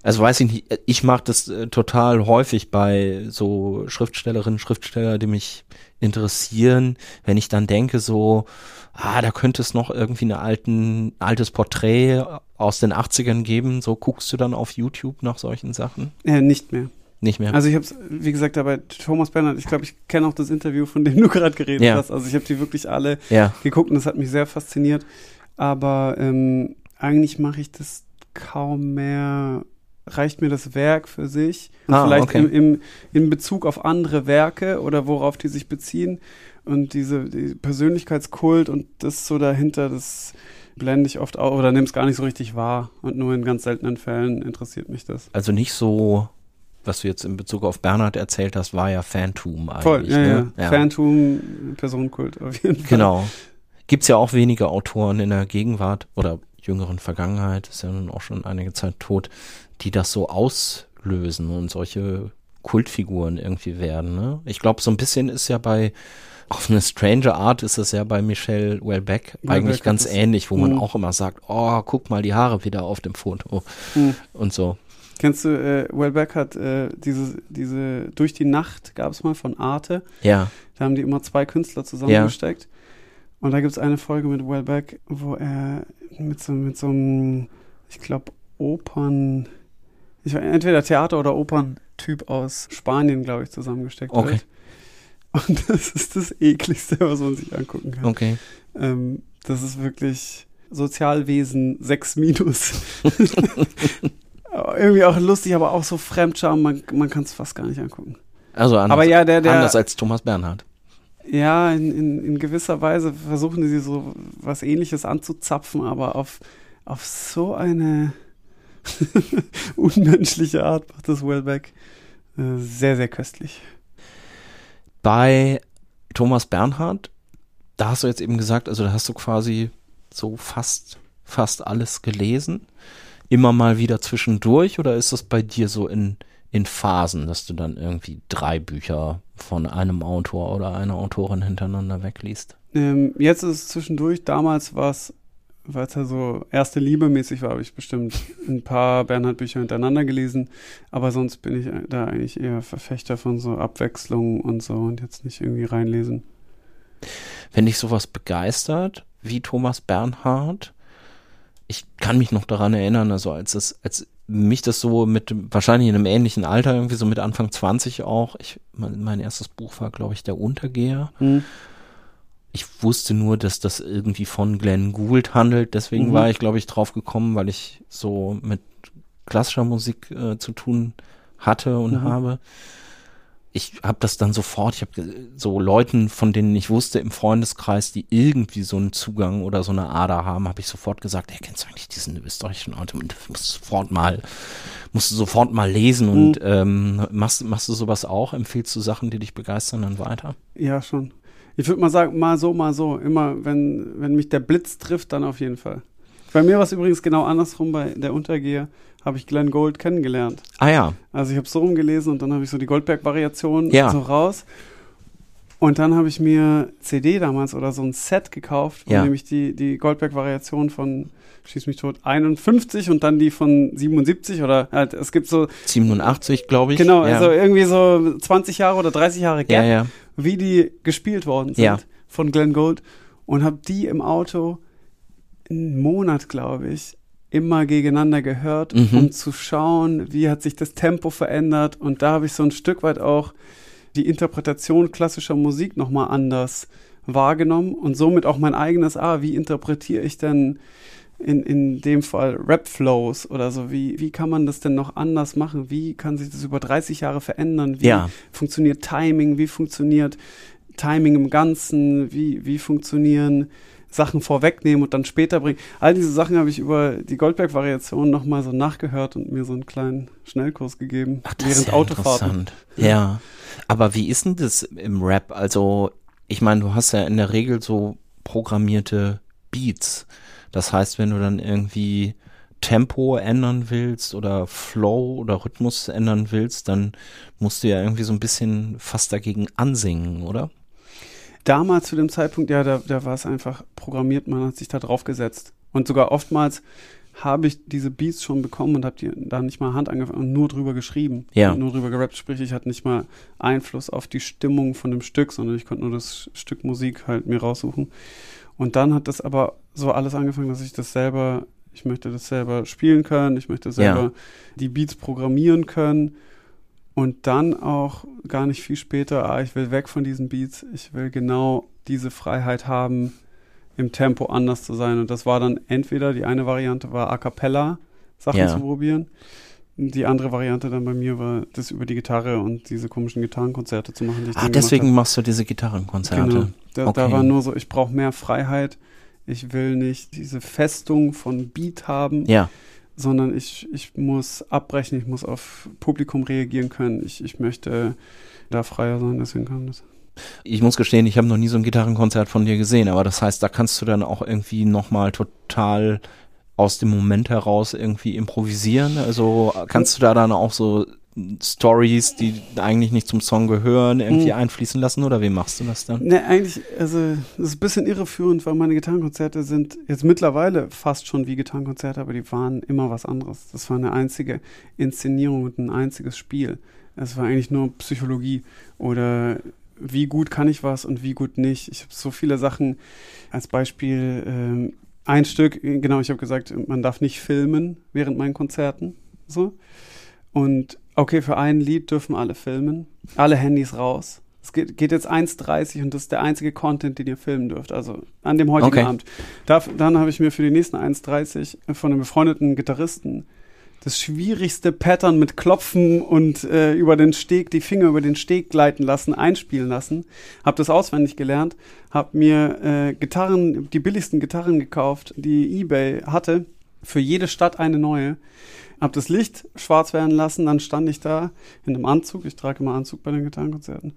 also weiß ich nicht, ich mache das äh, total häufig bei so Schriftstellerinnen, Schriftsteller, die mich interessieren, wenn ich dann denke so, ah, da könnte es noch irgendwie ein alten, altes Porträt aus den 80ern geben, so guckst du dann auf YouTube nach solchen Sachen? Äh, nicht mehr. Nicht mehr. Also ich habe es, wie gesagt, dabei Thomas Bernhard, ich glaube, ich kenne auch das Interview, von dem du gerade geredet ja. hast. Also ich habe die wirklich alle ja. geguckt und das hat mich sehr fasziniert. Aber ähm, eigentlich mache ich das kaum mehr. Reicht mir das Werk für sich? Und ah, vielleicht okay. im, im, in Bezug auf andere Werke oder worauf die sich beziehen. Und diese die Persönlichkeitskult und das so dahinter, das blende ich oft auch oder nehme es gar nicht so richtig wahr. Und nur in ganz seltenen Fällen interessiert mich das. Also nicht so was du jetzt in Bezug auf Bernhard erzählt hast, war ja Phantom eigentlich. Voll, ja, ne? ja. ja. Phantom, Personenkult auf jeden Fall. Genau. Gibt es ja auch wenige Autoren in der Gegenwart oder jüngeren Vergangenheit, ist ja nun auch schon einige Zeit tot, die das so auslösen und solche Kultfiguren irgendwie werden. Ne? Ich glaube, so ein bisschen ist ja bei auf eine strange Art ist es ja bei Michelle Welbeck Welbeck eigentlich ganz ähnlich, wo man mh. auch immer sagt, oh, guck mal die Haare wieder auf dem Foto mh. und so. Kennst du, äh, Wellbeck hat äh, diese, diese Durch die Nacht gab es mal von Arte. Ja. Da haben die immer zwei Künstler zusammengesteckt. Ja. Und da gibt es eine Folge mit Wellbeck, wo er mit so, mit so einem, ich glaube, Opern, ich entweder Theater- oder Operntyp aus Spanien, glaube ich, zusammengesteckt okay. wird. Und das ist das ekligste, was man sich angucken kann. Okay. Ähm, das ist wirklich Sozialwesen 6 minus. irgendwie auch lustig, aber auch so Fremdscham, man, man kann es fast gar nicht angucken. Also anders, aber ja, der, der, anders als Thomas Bernhard. Ja, in, in, in gewisser Weise versuchen sie so was ähnliches anzuzapfen, aber auf, auf so eine unmenschliche Art macht das Wellbeck äh, sehr, sehr köstlich. Bei Thomas Bernhard, da hast du jetzt eben gesagt, also da hast du quasi so fast, fast alles gelesen immer mal wieder zwischendurch oder ist das bei dir so in, in Phasen, dass du dann irgendwie drei Bücher von einem Autor oder einer Autorin hintereinander wegliest? Ähm, jetzt ist es zwischendurch. Damals war es, weil es ja so erste Liebe mäßig war, habe ich bestimmt ein paar Bernhard-Bücher hintereinander gelesen. Aber sonst bin ich da eigentlich eher Verfechter von so Abwechslungen und so und jetzt nicht irgendwie reinlesen. Wenn dich sowas begeistert, wie Thomas Bernhard, ich kann mich noch daran erinnern, also als es, als mich das so mit, wahrscheinlich in einem ähnlichen Alter, irgendwie so mit Anfang 20 auch, ich, mein, mein erstes Buch war, glaube ich, Der Untergeher. Mhm. Ich wusste nur, dass das irgendwie von Glenn Gould handelt, deswegen mhm. war ich, glaube ich, drauf gekommen, weil ich so mit klassischer Musik äh, zu tun hatte und mhm. habe ich habe das dann sofort, ich habe so Leuten, von denen ich wusste im Freundeskreis, die irgendwie so einen Zugang oder so eine Ader haben, habe ich sofort gesagt, hey, kennst du eigentlich diesen österreichischen Autor? Und musst sofort mal, musst du sofort mal lesen und mhm. ähm, machst, machst du sowas auch? Empfiehlst du Sachen, die dich begeistern, dann weiter? Ja, schon. Ich würde mal sagen, mal so, mal so. Immer, wenn, wenn mich der Blitz trifft, dann auf jeden Fall. Bei mir war es übrigens genau andersrum. Bei der Untergehe habe ich Glenn Gold kennengelernt. Ah ja. Also ich habe so rumgelesen und dann habe ich so die Goldberg-Variation Ja. so raus. Und dann habe ich mir CD damals oder so ein Set gekauft, Ja. nämlich die, die Goldberg-Variation von Schieß mich tot 51 und dann die von 77 oder halt, es gibt so, 87, glaube ich. genau, ja. also irgendwie so 20 Jahre oder 30 Jahre Gap, ja, wie die gespielt worden sind von Glenn Gold und habe die im Auto einen Monat, glaube ich, immer gegeneinander gehört, Mhm. um zu schauen, wie hat sich das Tempo verändert und da habe ich so ein Stück weit auch die Interpretation klassischer Musik nochmal anders wahrgenommen und somit auch mein eigenes, ah, wie interpretiere ich denn in, in dem Fall Rap-Flows oder so, wie, wie kann man das denn noch anders machen? Wie kann sich das über 30 Jahre verändern? Wie Ja. funktioniert Timing? Wie funktioniert Timing im Ganzen? Wie, wie funktionieren Sachen vorwegnehmen und dann später bringen? All diese Sachen habe ich über die Goldberg-Variation nochmal so nachgehört und mir so einen kleinen Schnellkurs gegeben Ach, das während ist ja Autofahrten. interessant. Ja. Aber wie ist denn das im Rap? Also, ich meine, du hast ja in der Regel so programmierte Beats. Das heißt, wenn du dann irgendwie Tempo ändern willst oder Flow oder Rhythmus ändern willst, dann musst du ja irgendwie so ein bisschen fast dagegen ansingen, oder? Damals zu dem Zeitpunkt, ja, da, da war es einfach programmiert, man hat sich da drauf gesetzt. Und sogar oftmals habe ich diese Beats schon bekommen und habe die da nicht mal Hand angefangen und nur drüber geschrieben. Ja. Nur drüber gerappt, sprich, ich hatte nicht mal Einfluss auf die Stimmung von dem Stück, sondern ich konnte nur das Stück Musik halt mir raussuchen. Und dann hat das aber so alles angefangen, dass ich das selber, ich möchte das selber spielen können, ich möchte selber Ja. die Beats programmieren können. Und dann auch gar nicht viel später, ah, ich will weg von diesen Beats, ich will genau diese Freiheit haben, im Tempo anders zu sein. Und das war dann entweder, die eine Variante war A Cappella, Sachen Ja. zu probieren. Die andere Variante dann bei mir war, das über die Gitarre und diese komischen Gitarrenkonzerte zu machen, die ich Ah, deswegen machst du diese Gitarrenkonzerte. Genau. Da, da Okay. war nur so, ich brauche mehr Freiheit. Ich will nicht diese Festung von Beat haben, Ja, sondern ich, ich muss abbrechen, ich muss auf Publikum reagieren können. Ich, ich möchte da freier sein, deswegen kam das. ich muss gestehen, ich habe noch nie so ein Gitarrenkonzert von dir gesehen, aber das heißt, da kannst du dann auch irgendwie nochmal total aus dem Moment heraus irgendwie improvisieren. Also kannst du da dann auch so Stories, die eigentlich nicht zum Song gehören, irgendwie Mhm. einfließen lassen oder wie machst du das dann? Ne, eigentlich, also, das ist ein bisschen irreführend, weil meine Gitarrenkonzerte sind jetzt mittlerweile fast schon wie Gitarrenkonzerte, aber die waren immer was anderes. Das war eine einzige Inszenierung und ein einziges Spiel. Es war eigentlich nur Psychologie oder wie gut kann ich was und wie gut nicht. Ich habe so viele Sachen als Beispiel. Ähm, ein Stück, genau, ich habe gesagt, man darf nicht filmen während meinen Konzerten. So. Und okay, für ein Lied dürfen alle filmen. Alle Handys raus. Es geht, geht jetzt 1,30 und das ist der einzige Content, den ihr filmen dürft. Also an dem heutigen Okay. Abend. Darf, dann habe ich mir für die nächsten 1,30 von einem befreundeten Gitarristen das schwierigste Pattern mit Klopfen und äh, über den Steg, die Finger über den Steg gleiten lassen, einspielen lassen. Hab das auswendig gelernt, hab mir äh, Gitarren, die billigsten Gitarren gekauft, die eBay hatte, für jede Stadt eine neue. Hab das Licht schwarz werden lassen, dann stand ich da in einem Anzug, ich trage immer Anzug bei den Gitarrenkonzerten,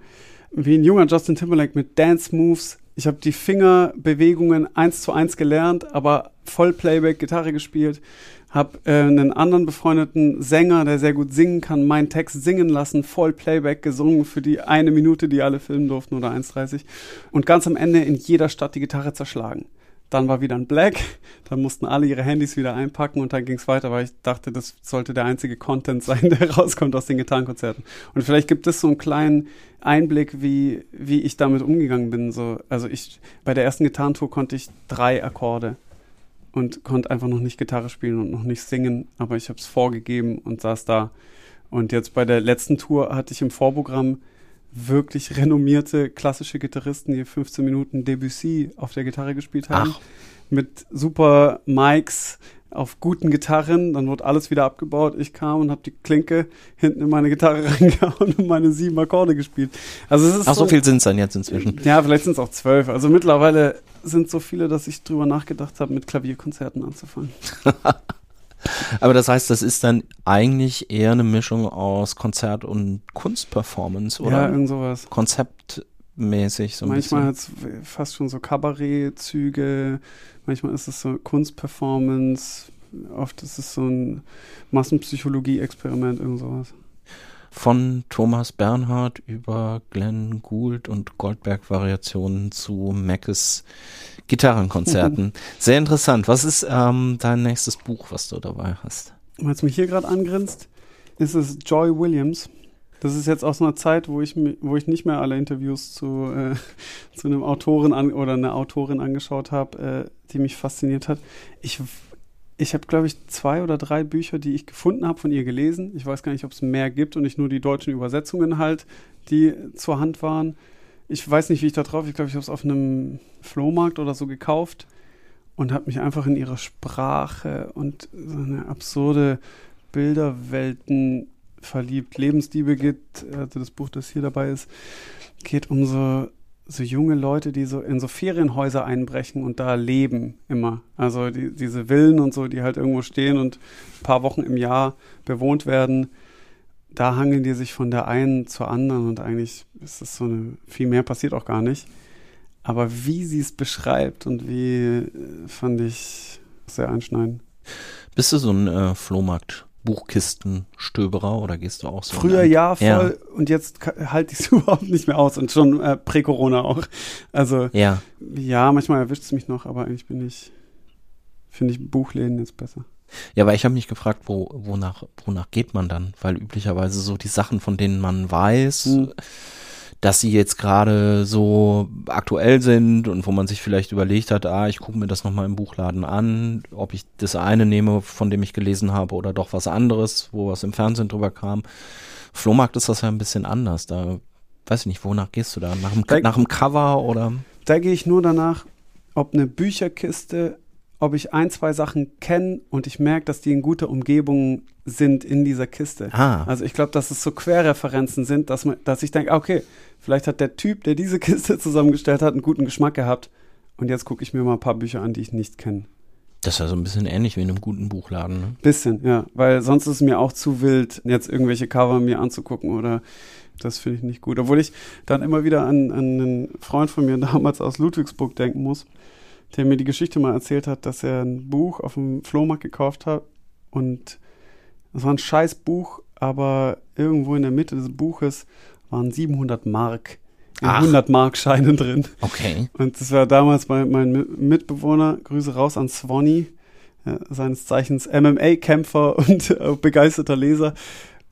wie ein junger Justin Timberlake mit Dance Moves. Ich habe die Fingerbewegungen eins zu eins gelernt, aber voll Playback Gitarre gespielt. Hab äh, einen anderen befreundeten Sänger, der sehr gut singen kann, meinen Text singen lassen, voll Playback gesungen für die eine Minute, die alle filmen durften oder 1,30. Und ganz am Ende in jeder Stadt die Gitarre zerschlagen. Dann war wieder ein Black, dann mussten alle ihre Handys wieder einpacken und dann ging es weiter, weil ich dachte, das sollte der einzige Content sein, der rauskommt aus den Gitarrenkonzerten. Und vielleicht gibt es so einen kleinen Einblick, wie, wie ich damit umgegangen bin. So, also ich, bei der ersten Gitarrentour konnte ich drei Akkorde und konnte einfach noch nicht Gitarre spielen und noch nicht singen, aber ich habe es vorgegeben und saß da. Und jetzt bei der letzten Tour hatte ich im Vorprogramm wirklich renommierte klassische Gitarristen, die 15 Minuten Debussy auf der Gitarre gespielt haben. Ach. Mit super Mics auf guten Gitarren. Dann wurde alles wieder abgebaut. Ich kam und habe die Klinke hinten in meine Gitarre reingehauen und meine sieben Akkorde gespielt. Also es ist Ach, so viel sind es dann jetzt inzwischen. ja, vielleicht sind es auch zwölf. Also mittlerweile sind so viele, dass ich drüber nachgedacht habe, mit Klavierkonzerten anzufangen. Aber das heißt, das ist dann eigentlich eher eine Mischung aus Konzert und Kunstperformance, Ja, oder? irgend sowas. mäßig so ein manchmal hat es fast schon so Kabarettzüge, manchmal ist es so Kunstperformance, oft ist es so ein Massenpsychologie-Experiment, irgend sowas. Von Thomas Bernhard über Glenn Gould und Goldberg-Variationen zu Mackes Gitarrenkonzerten. Sehr interessant. Was ist ähm, dein nächstes Buch, was du dabei hast? Weil es mich hier gerade angrinst, ist es Joy Williams. Das ist jetzt aus einer Zeit, wo ich, wo ich nicht mehr alle Interviews zu, äh, zu einem Autoren an, oder einer Autorin angeschaut habe, äh, die mich fasziniert hat. Ich, ich habe, glaube ich, zwei oder drei Bücher, die ich gefunden habe, von ihr gelesen. Ich weiß gar nicht, ob es mehr gibt und nicht nur die deutschen Übersetzungen halt, die zur Hand waren. Ich weiß nicht, wie ich da drauf, ich glaube, ich habe es auf einem Flohmarkt oder so gekauft und habe mich einfach in ihre Sprache und so eine absurde Bilderwelten verliebt. Lebensliebe geht, also das Buch, das hier dabei ist, geht um so, so junge Leute, die so in so Ferienhäuser einbrechen und da leben immer. Also die, diese Villen und so, die halt irgendwo stehen und ein paar Wochen im Jahr bewohnt werden. Da hangeln die sich von der einen zur anderen und eigentlich ist es so eine, viel mehr passiert auch gar nicht. Aber wie sie es beschreibt und wie, äh, fand ich sehr einschneidend. Bist du so ein äh, Flohmarkt? Buchkistenstöberer oder gehst du auch so? Früher ja, voll ja. und jetzt halte ich es überhaupt nicht mehr aus und schon äh, prä-Corona auch. Also ja, ja manchmal erwischt es mich noch, aber eigentlich bin ich, finde ich Buchläden jetzt besser. Ja, weil ich habe mich gefragt, wo, wonach, wonach geht man dann? Weil üblicherweise so die Sachen, von denen man weiß, hm dass sie jetzt gerade so aktuell sind und wo man sich vielleicht überlegt hat, ah, ich gucke mir das nochmal im Buchladen an, ob ich das eine nehme, von dem ich gelesen habe, oder doch was anderes, wo was im Fernsehen drüber kam. Flohmarkt ist das ja ein bisschen anders. Da weiß ich nicht, wonach gehst du da? Nach dem, da, nach dem Cover oder? Da gehe ich nur danach, ob eine Bücherkiste ob ich ein, zwei Sachen kenne und ich merke, dass die in guter Umgebung sind in dieser Kiste. Ah. Also ich glaube, dass es so Querreferenzen sind, dass, man, dass ich denke, okay, vielleicht hat der Typ, der diese Kiste zusammengestellt hat, einen guten Geschmack gehabt. Und jetzt gucke ich mir mal ein paar Bücher an, die ich nicht kenne. Das ist ja so ein bisschen ähnlich wie in einem guten Buchladen. Ne? Bisschen, ja. Weil sonst ist es mir auch zu wild, jetzt irgendwelche Cover mir anzugucken oder das finde ich nicht gut. Obwohl ich dann immer wieder an, an einen Freund von mir damals aus Ludwigsburg denken muss der mir die Geschichte mal erzählt hat, dass er ein Buch auf dem Flohmarkt gekauft hat und es war ein scheiß Buch, aber irgendwo in der Mitte des Buches waren 700 Mark in 100 Mark Scheinen drin. Okay. Und das war damals mein, mein Mitbewohner, Grüße raus an Swanny, äh, seines Zeichens MMA-Kämpfer und äh, begeisterter Leser.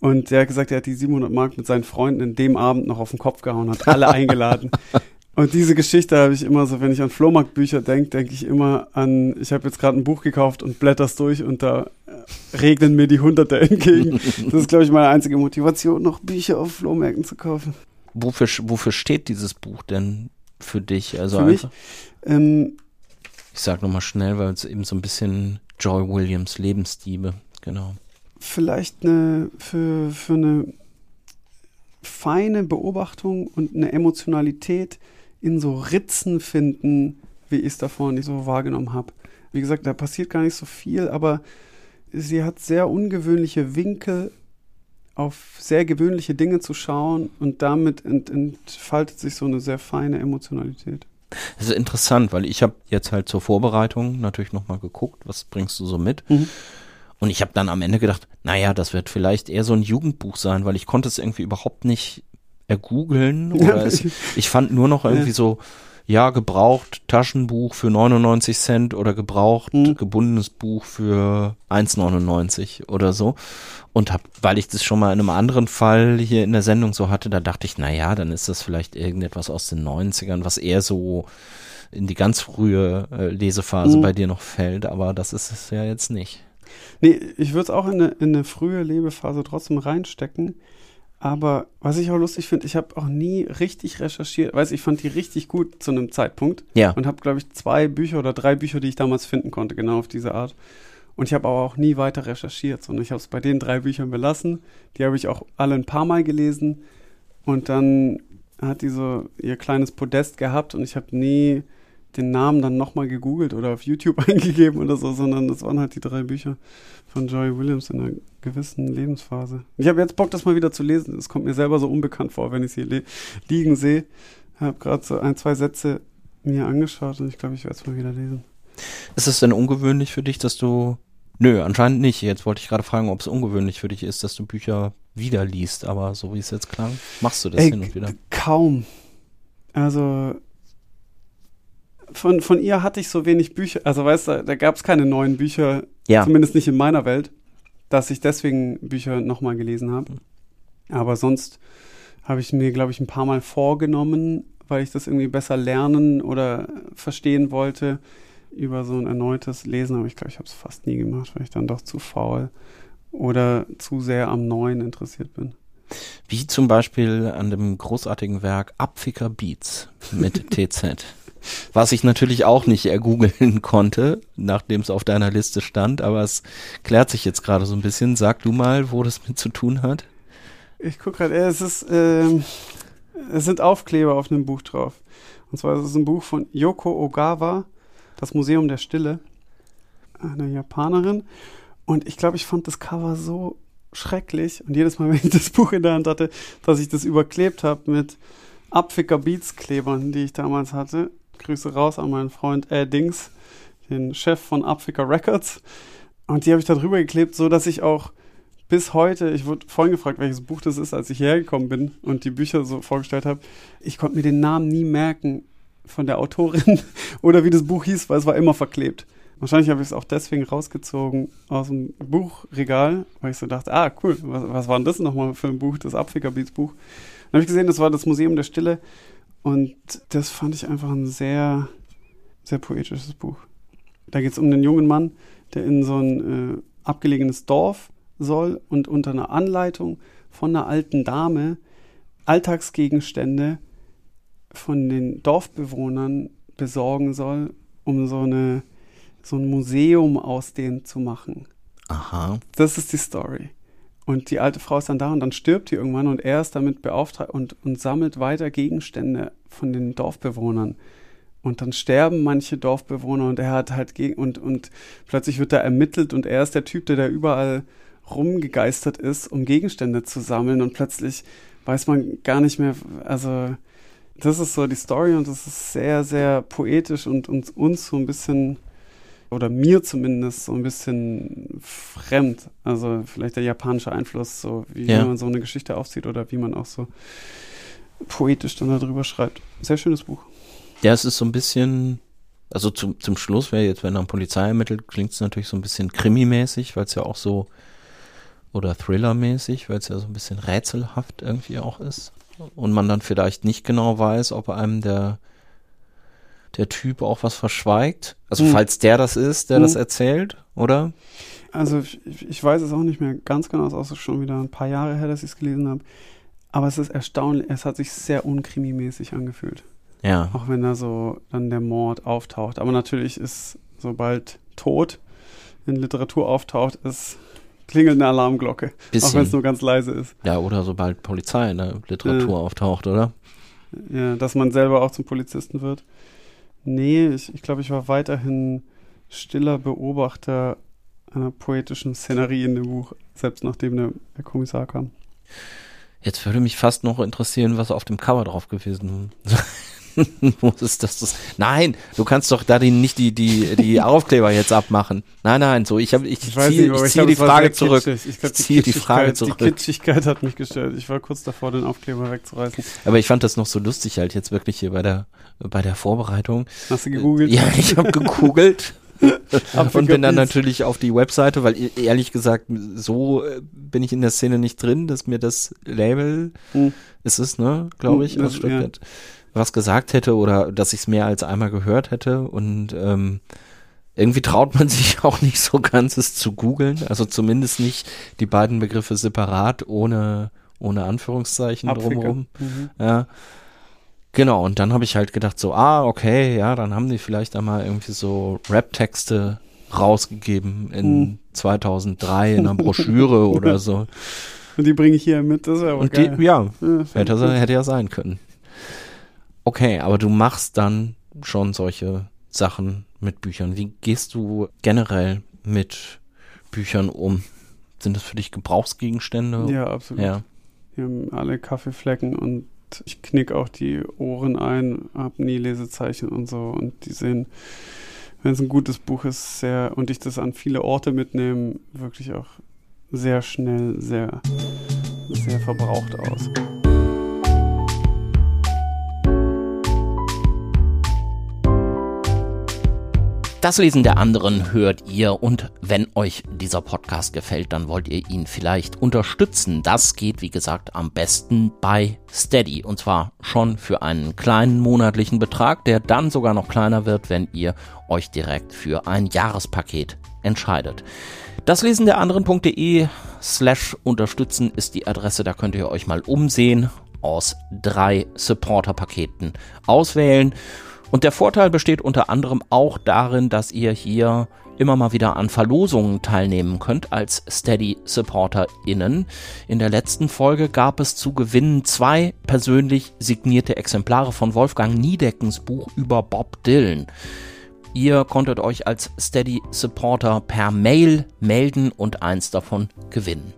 Und der hat gesagt, er hat die 700 Mark mit seinen Freunden in dem Abend noch auf den Kopf gehauen, hat alle eingeladen. Und diese Geschichte habe ich immer so, wenn ich an Flohmarktbücher denke, denke ich immer an, ich habe jetzt gerade ein Buch gekauft und blätter's durch und da äh, regnen mir die Hunderte entgegen. Das ist, glaube ich, meine einzige Motivation, noch Bücher auf Flohmärkten zu kaufen. Wofür, wofür steht dieses Buch denn für dich? Also für mich? Ähm, ich sage nochmal schnell, weil es eben so ein bisschen Joy Williams Lebensdiebe, genau. Vielleicht eine, für, für eine feine Beobachtung und eine Emotionalität, in so Ritzen finden, wie ich es davor nicht so wahrgenommen habe. Wie gesagt, da passiert gar nicht so viel, aber sie hat sehr ungewöhnliche Winkel, auf sehr gewöhnliche Dinge zu schauen und damit ent entfaltet sich so eine sehr feine Emotionalität. Das ist interessant, weil ich habe jetzt halt zur Vorbereitung natürlich nochmal geguckt, was bringst du so mit? Mhm. Und ich habe dann am Ende gedacht, naja, das wird vielleicht eher so ein Jugendbuch sein, weil ich konnte es irgendwie überhaupt nicht ergoogeln. Oder es, ich fand nur noch irgendwie so, ja, gebraucht Taschenbuch für 99 Cent oder gebraucht mhm. gebundenes Buch für 1,99 oder so. Und hab, weil ich das schon mal in einem anderen Fall hier in der Sendung so hatte, da dachte ich, na ja, dann ist das vielleicht irgendetwas aus den 90ern, was eher so in die ganz frühe äh, Lesephase mhm. bei dir noch fällt, aber das ist es ja jetzt nicht. Nee, ich würde es auch in eine, in eine frühe Lebephase trotzdem reinstecken. Aber was ich auch lustig finde, ich habe auch nie richtig recherchiert. Weiß ich fand die richtig gut zu einem Zeitpunkt. Ja. Und habe, glaube ich, zwei Bücher oder drei Bücher, die ich damals finden konnte, genau auf diese Art. Und ich habe aber auch nie weiter recherchiert, sondern ich habe es bei den drei Büchern belassen. Die habe ich auch alle ein paar Mal gelesen. Und dann hat die so ihr kleines Podest gehabt und ich habe nie den Namen dann nochmal gegoogelt oder auf YouTube eingegeben oder so, sondern das waren halt die drei Bücher von Joy Williams in einer gewissen Lebensphase. Ich habe jetzt Bock, das mal wieder zu lesen. Es kommt mir selber so unbekannt vor, wenn ich sie liegen sehe. habe gerade so ein, zwei Sätze mir angeschaut und ich glaube, ich werde es mal wieder lesen. Ist es denn ungewöhnlich für dich, dass du. Nö, anscheinend nicht. Jetzt wollte ich gerade fragen, ob es ungewöhnlich für dich ist, dass du Bücher wieder liest, aber so wie es jetzt klang, machst du das Ey, hin und wieder. Kaum. Also von, von ihr hatte ich so wenig Bücher, also weißt du, da gab es keine neuen Bücher, Ja. zumindest nicht in meiner Welt, dass ich deswegen Bücher nochmal gelesen habe. Aber sonst habe ich mir, glaube ich, ein paar Mal vorgenommen, weil ich das irgendwie besser lernen oder verstehen wollte über so ein erneutes Lesen. Aber ich glaube, ich habe es fast nie gemacht, weil ich dann doch zu faul oder zu sehr am Neuen interessiert bin. Wie zum Beispiel an dem großartigen Werk Abficker Beats mit TZ. Was ich natürlich auch nicht ergoogeln konnte, nachdem es auf deiner Liste stand, aber es klärt sich jetzt gerade so ein bisschen. Sag du mal, wo das mit zu tun hat. Ich gucke gerade, äh, es ist, ähm, es sind Aufkleber auf einem Buch drauf. Und zwar ist es ein Buch von Yoko Ogawa, Das Museum der Stille, eine Japanerin. Und ich glaube, ich fand das Cover so schrecklich. Und jedes Mal, wenn ich das Buch in der Hand hatte, dass ich das überklebt habe mit Abficker Beats Klebern, die ich damals hatte. Grüße raus an meinen Freund äh, Dings, den Chef von Abficker Records. Und die habe ich da drüber geklebt, so dass ich auch bis heute, ich wurde vorhin gefragt, welches Buch das ist, als ich hierher gekommen bin und die Bücher so vorgestellt habe. Ich konnte mir den Namen nie merken von der Autorin oder wie das Buch hieß, weil es war immer verklebt. Wahrscheinlich habe ich es auch deswegen rausgezogen aus dem Buchregal, weil ich so dachte, ah, cool, was, was war denn das nochmal für ein Buch, das Abfickerbeats Buch? Dann habe ich gesehen, das war das Museum der Stille und das fand ich einfach ein sehr, sehr poetisches Buch. Da geht es um einen jungen Mann, der in so ein äh, abgelegenes Dorf soll und unter einer Anleitung von einer alten Dame Alltagsgegenstände von den Dorfbewohnern besorgen soll, um so, eine, so ein Museum aus denen zu machen. Aha. Das ist die Story. Und die alte Frau ist dann da und dann stirbt die irgendwann und er ist damit beauftragt und, und sammelt weiter Gegenstände von den Dorfbewohnern. Und dann sterben manche Dorfbewohner und er hat halt gegen und, und plötzlich wird da ermittelt und er ist der Typ, der da überall rumgegeistert ist, um Gegenstände zu sammeln und plötzlich weiß man gar nicht mehr, also das ist so die Story und das ist sehr, sehr poetisch und uns, uns so ein bisschen, oder mir zumindest so ein bisschen fremd. Also vielleicht der japanische Einfluss, so wie, Ja. wie man so eine Geschichte aufzieht oder wie man auch so poetisch dann darüber schreibt. Sehr schönes Buch. Ja, es ist so ein bisschen, also zum, zum Schluss wäre jetzt, wenn dann Polizei ermittelt, klingt es natürlich so ein bisschen krimimäßig, weil es ja auch so, oder Thriller-mäßig, weil es ja so ein bisschen rätselhaft irgendwie auch ist. Und man dann vielleicht nicht genau weiß, ob einem der, der Typ auch was verschweigt. Also Hm. falls der das ist, der Hm. das erzählt, oder? Also ich, ich weiß es auch nicht mehr ganz genau, es ist auch schon wieder ein paar Jahre her, dass ich es gelesen habe. Aber es ist erstaunlich, es hat sich sehr unkrimimäßig angefühlt. Ja. Auch wenn da so dann der Mord auftaucht. Aber natürlich ist, sobald Tod in Literatur auftaucht, ist klingelt eine Alarmglocke. Auch wenn es Bisschen. nur ganz leise ist. Ja, oder sobald Polizei in der Literatur Ja. auftaucht, oder? Ja, dass man selber auch zum Polizisten wird. Nee, ich, ich glaube, ich war weiterhin stiller Beobachter einer poetischen Szenerie in dem Buch, selbst nachdem der, der Kommissar kam. Jetzt würde mich fast noch interessieren, was auf dem Cover drauf gewesen muss. Ist das, Nein, du kannst doch da die, nicht die, die, die Aufkleber jetzt abmachen. Nein, nein, so, ich, hab, ich, Ich ziehe glaub, die Frage zurück. Ich, glaub, Ich ziehe die Kitschigkeit- Frage zurück. Die Kitschigkeit hat mich gestört. Ich war kurz davor, den Aufkleber wegzureißen. Aber ich fand das noch so lustig halt jetzt wirklich hier bei der, bei der Vorbereitung. Hast du gegoogelt? Ja, ich habe gegoogelt. Und bin dann natürlich auf die Webseite, weil e- ehrlich gesagt, so äh, bin ich in der Szene nicht drin, dass mir das Label, Hm. ist es, ne, glaube ich, Hm, das- Stuttgart, was gesagt hätte oder dass ich es mehr als einmal gehört hätte und ähm, irgendwie traut man sich auch nicht so ganz, es zu googeln, also zumindest nicht die beiden Begriffe separat, ohne, ohne Anführungszeichen Abficker. drumherum. Mhm. Ja. Genau, und dann habe ich halt gedacht, so, ah, okay, ja, dann haben die vielleicht einmal irgendwie so Rap-Texte rausgegeben in Hm. 2003 in einer Broschüre oder so. Und die bringe ich hier mit, das wäre aber Und geil. die, ja, Ja, hätte, hätte ja sein können. Okay, aber du machst dann schon solche Sachen mit Büchern. Wie gehst du generell mit Büchern um? Sind das für dich Gebrauchsgegenstände? Ja, absolut. Ja. Wir haben alle Kaffeeflecken und ich knick auch die Ohren ein, habe nie Lesezeichen und so und die sehen, wenn es ein gutes Buch ist, sehr und ich das an viele Orte mitnehme, wirklich auch sehr schnell, sehr, sehr verbraucht aus. Das Lesen der anderen hört ihr und wenn euch dieser Podcast gefällt, dann wollt ihr ihn vielleicht unterstützen. Das geht, wie gesagt, am besten bei Steady und zwar schon für einen kleinen monatlichen Betrag, der dann sogar noch kleiner wird, wenn ihr euch direkt für ein Jahrespaket entscheidet. Das Lesen der anderen.de slash unterstützen ist die Adresse, da könnt ihr euch mal umsehen, aus drei Supporter-Paketen auswählen und der Vorteil besteht unter anderem auch darin, dass ihr hier immer mal wieder an Verlosungen teilnehmen könnt als Steady SupporterInnen. In der letzten Folge gab es zu gewinnen zwei persönlich signierte Exemplare von Wolfgang Niedeckens Buch über Bob Dylan. Ihr konntet euch als Steady Supporter per Mail melden und eins davon gewinnen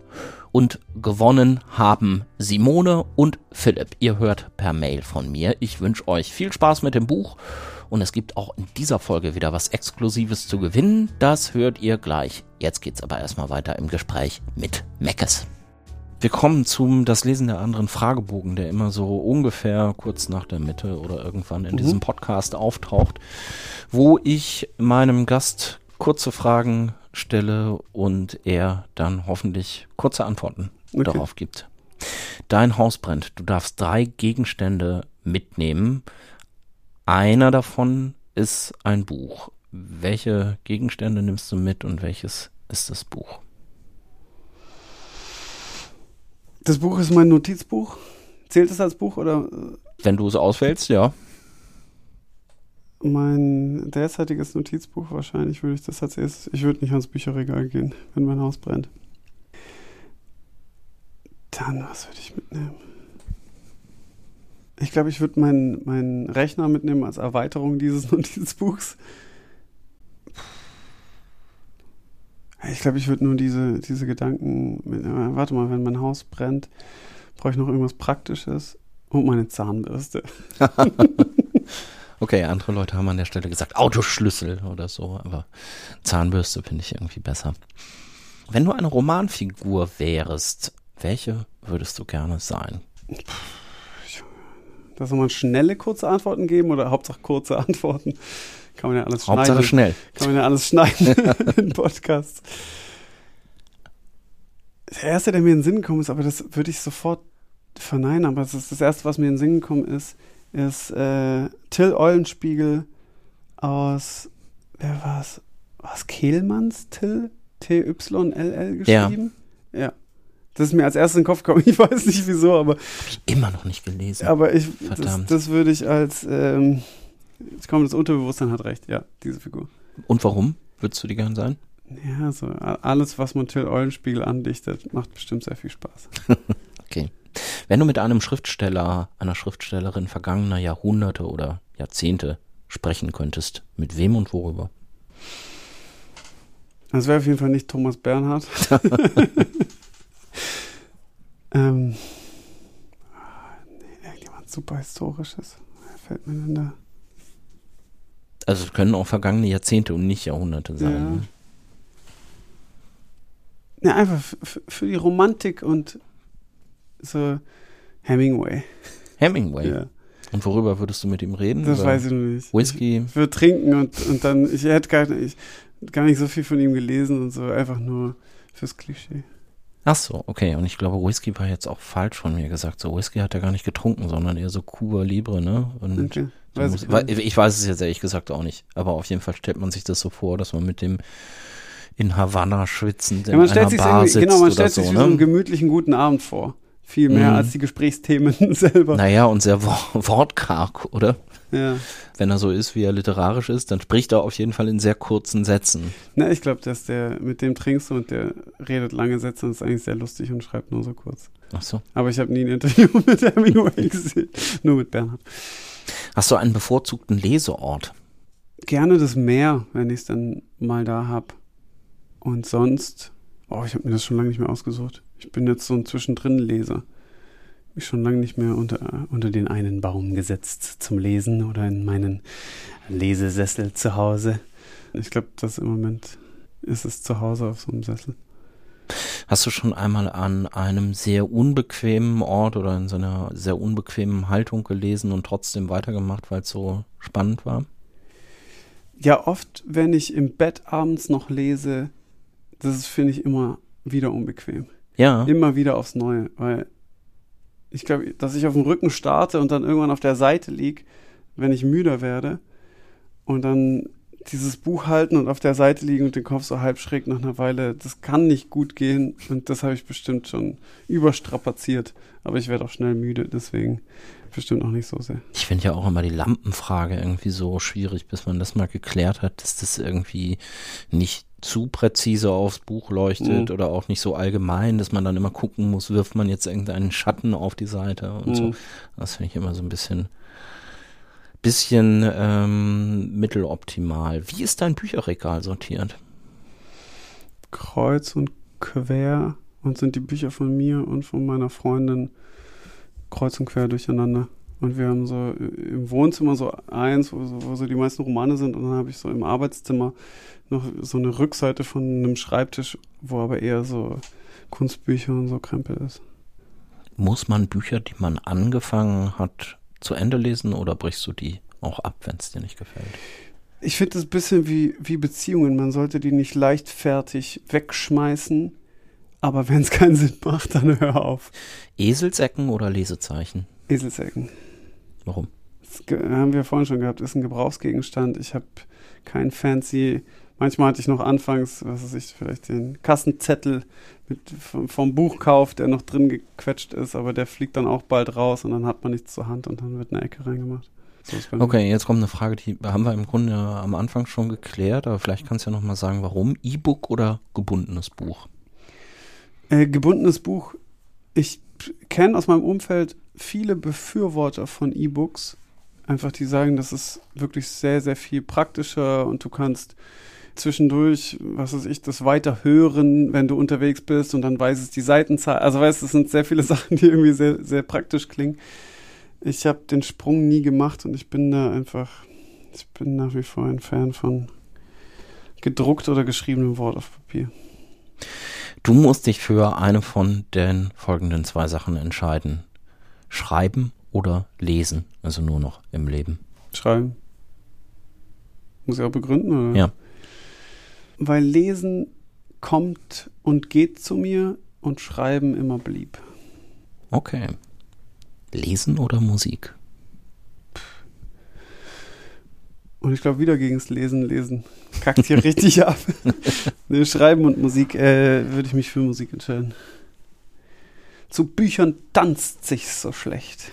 und gewonnen haben Simone und Philipp. Ihr hört per Mail von mir. Ich wünsche euch viel Spaß mit dem Buch und es gibt auch in dieser Folge wieder was Exklusives zu gewinnen. Das hört ihr gleich. Jetzt geht's aber erstmal weiter im Gespräch mit Meckes. Wir kommen zum das Lesen der anderen Fragebogen, der immer so ungefähr kurz nach der Mitte oder irgendwann in mhm. diesem Podcast auftaucht, wo ich meinem Gast kurze Fragen stelle und er dann hoffentlich kurze Antworten okay. darauf gibt. Dein Haus brennt. Du darfst drei Gegenstände mitnehmen. Einer davon ist ein Buch. Welche Gegenstände nimmst du mit und welches ist das Buch? Das Buch ist mein Notizbuch. Zählt es als Buch oder? Wenn du es auswählst, ja mein derzeitiges Notizbuch wahrscheinlich würde ich das als erstes. Ich würde nicht ans Bücherregal gehen, wenn mein Haus brennt. Dann, was würde ich mitnehmen? Ich glaube, ich würde meinen mein Rechner mitnehmen als Erweiterung dieses Notizbuchs. Ich glaube, ich würde nur diese, diese Gedanken. Mit, äh, warte mal, wenn mein Haus brennt, brauche ich noch irgendwas Praktisches und meine Zahnbürste. Okay, andere Leute haben an der Stelle gesagt Autoschlüssel oder so, aber Zahnbürste finde ich irgendwie besser. Wenn du eine Romanfigur wärst, welche würdest du gerne sein? Da soll man schnelle, kurze Antworten geben oder Hauptsache kurze Antworten? Kann man ja alles schneiden. Hauptsache schnell. Kann man ja alles schneiden in Podcasts. Der erste, der mir in den Sinn gekommen ist, aber das würde ich sofort verneinen, aber das ist das erste, was mir in den Sinn gekommen ist, ist äh, Till Eulenspiegel aus, wer war's? Was Kehlmanns Till? T-Y-L-L geschrieben? Ja. ja. Das ist mir als erstes in den Kopf gekommen. Ich weiß nicht wieso, aber. Hab ich immer noch nicht gelesen. Aber ich, Verdammt. das, das würde ich als, ähm, jetzt kommt das Unterbewusstsein hat recht, ja, diese Figur. Und warum würdest du die gern sein? Ja, so alles, was man Till Eulenspiegel andichtet, macht bestimmt sehr viel Spaß. Wenn du mit einem Schriftsteller, einer Schriftstellerin vergangener Jahrhunderte oder Jahrzehnte sprechen könntest, mit wem und worüber? Das wäre auf jeden Fall nicht Thomas Bernhard. ähm, nee, irgendjemand super historisches. Fällt mir denn da? Also es können auch vergangene Jahrzehnte und nicht Jahrhunderte sein. Ja, ne? ja einfach für die Romantik und so Hemingway. Hemingway? Ja. Und worüber würdest du mit ihm reden? Das weiß ich noch nicht. Whisky? Ich würde trinken und, und dann, ich hätte gar nicht, gar nicht so viel von ihm gelesen und so, einfach nur fürs Klischee. Ach so, okay. Und ich glaube, Whisky war jetzt auch falsch von mir gesagt. So, Whisky hat er gar nicht getrunken, sondern eher so Cuba Libre, ne? Und okay. Weiß muss, ich, ich weiß es jetzt ehrlich gesagt auch nicht. Aber auf jeden Fall stellt man sich das so vor, dass man mit dem in Havanna schwitzend in ja, man einer stellt Bar sitzt Genau, man stellt sich so, ne? so einen gemütlichen guten Abend vor viel mehr mhm. als die Gesprächsthemen selber. Naja, und sehr wortkarg, oder? Ja. Wenn er so ist, wie er literarisch ist, dann spricht er auf jeden Fall in sehr kurzen Sätzen. Na, ich glaube, dass der mit dem trinkst und der redet lange Sätze und ist eigentlich sehr lustig und schreibt nur so kurz. Ach so. Aber ich habe nie ein Interview mit Hemingway gesehen, nur mit Bernhard. Hast du einen bevorzugten Leseort? Gerne das Meer, wenn ich es dann mal da habe. Und sonst, oh, ich habe mir das schon lange nicht mehr ausgesucht. Ich bin jetzt so ein Zwischendrin-Leser. mich schon lange nicht mehr unter, unter den einen Baum gesetzt zum Lesen oder in meinen Lesesessel zu Hause. Ich glaube, das im Moment ist es zu Hause auf so einem Sessel. Hast du schon einmal an einem sehr unbequemen Ort oder in so einer sehr unbequemen Haltung gelesen und trotzdem weitergemacht, weil es so spannend war? Ja, oft, wenn ich im Bett abends noch lese, das finde ich immer wieder unbequem. Ja. Immer wieder aufs Neue, weil ich glaube, dass ich auf dem Rücken starte und dann irgendwann auf der Seite liege, wenn ich müder werde und dann dieses Buch halten und auf der Seite liegen und den Kopf so halb schräg nach einer Weile, das kann nicht gut gehen und das habe ich bestimmt schon überstrapaziert. Aber ich werde auch schnell müde, deswegen bestimmt auch nicht so sehr. Ich finde ja auch immer die Lampenfrage irgendwie so schwierig, bis man das mal geklärt hat, dass das irgendwie nicht zu präzise aufs Buch leuchtet mhm. oder auch nicht so allgemein, dass man dann immer gucken muss, wirft man jetzt irgendeinen Schatten auf die Seite und mhm. so. Das finde ich immer so ein bisschen bisschen ähm, mitteloptimal. Wie ist dein Bücherregal sortiert? Kreuz und quer und sind die Bücher von mir und von meiner Freundin kreuz und quer durcheinander. Und wir haben so im Wohnzimmer so eins, wo so, wo so die meisten Romane sind. Und dann habe ich so im Arbeitszimmer noch so eine Rückseite von einem Schreibtisch, wo aber eher so Kunstbücher und so Krempel ist. Muss man Bücher, die man angefangen hat, zu Ende lesen oder brichst du die auch ab, wenn es dir nicht gefällt? Ich finde es ein bisschen wie, wie Beziehungen. Man sollte die nicht leichtfertig wegschmeißen, aber wenn es keinen Sinn macht, dann hör auf. Eselsecken oder Lesezeichen? Eselsecken. Warum? Das haben wir vorhin schon gehabt, ist ein Gebrauchsgegenstand. Ich habe kein fancy Manchmal hatte ich noch anfangs, was weiß ich, vielleicht den Kassenzettel mit, vom, Buchkauf, der noch drin gequetscht ist, aber der fliegt dann auch bald raus und dann hat man nichts zur Hand und dann wird eine Ecke reingemacht. So okay, jetzt kommt eine Frage, die haben wir im Grunde am Anfang schon geklärt, aber vielleicht kannst du ja nochmal sagen, warum E-Book oder gebundenes Buch? Äh, gebundenes Buch. Ich kenne aus meinem Umfeld viele Befürworter von E-Books. Einfach die sagen, das ist wirklich sehr, sehr viel praktischer und du kannst zwischendurch, was weiß ich, das weiterhören, wenn du unterwegs bist und dann weiß es die Seitenzahl. Also weißt, du, es sind sehr viele Sachen, die irgendwie sehr, sehr praktisch klingen. Ich habe den Sprung nie gemacht und ich bin da einfach, ich bin nach wie vor ein Fan von gedruckt oder geschriebenem Wort auf Papier. Du musst dich für eine von den folgenden zwei Sachen entscheiden. Schreiben oder lesen, also nur noch im Leben. Schreiben. Muss ich auch begründen, oder? Ja weil Lesen kommt und geht zu mir und Schreiben immer blieb. Okay. Lesen oder Musik? Und ich glaube, wieder gegen das Lesen, Lesen kackt hier richtig ab. nee, Schreiben und Musik, äh, würde ich mich für Musik entscheiden. Zu Büchern tanzt sich so schlecht.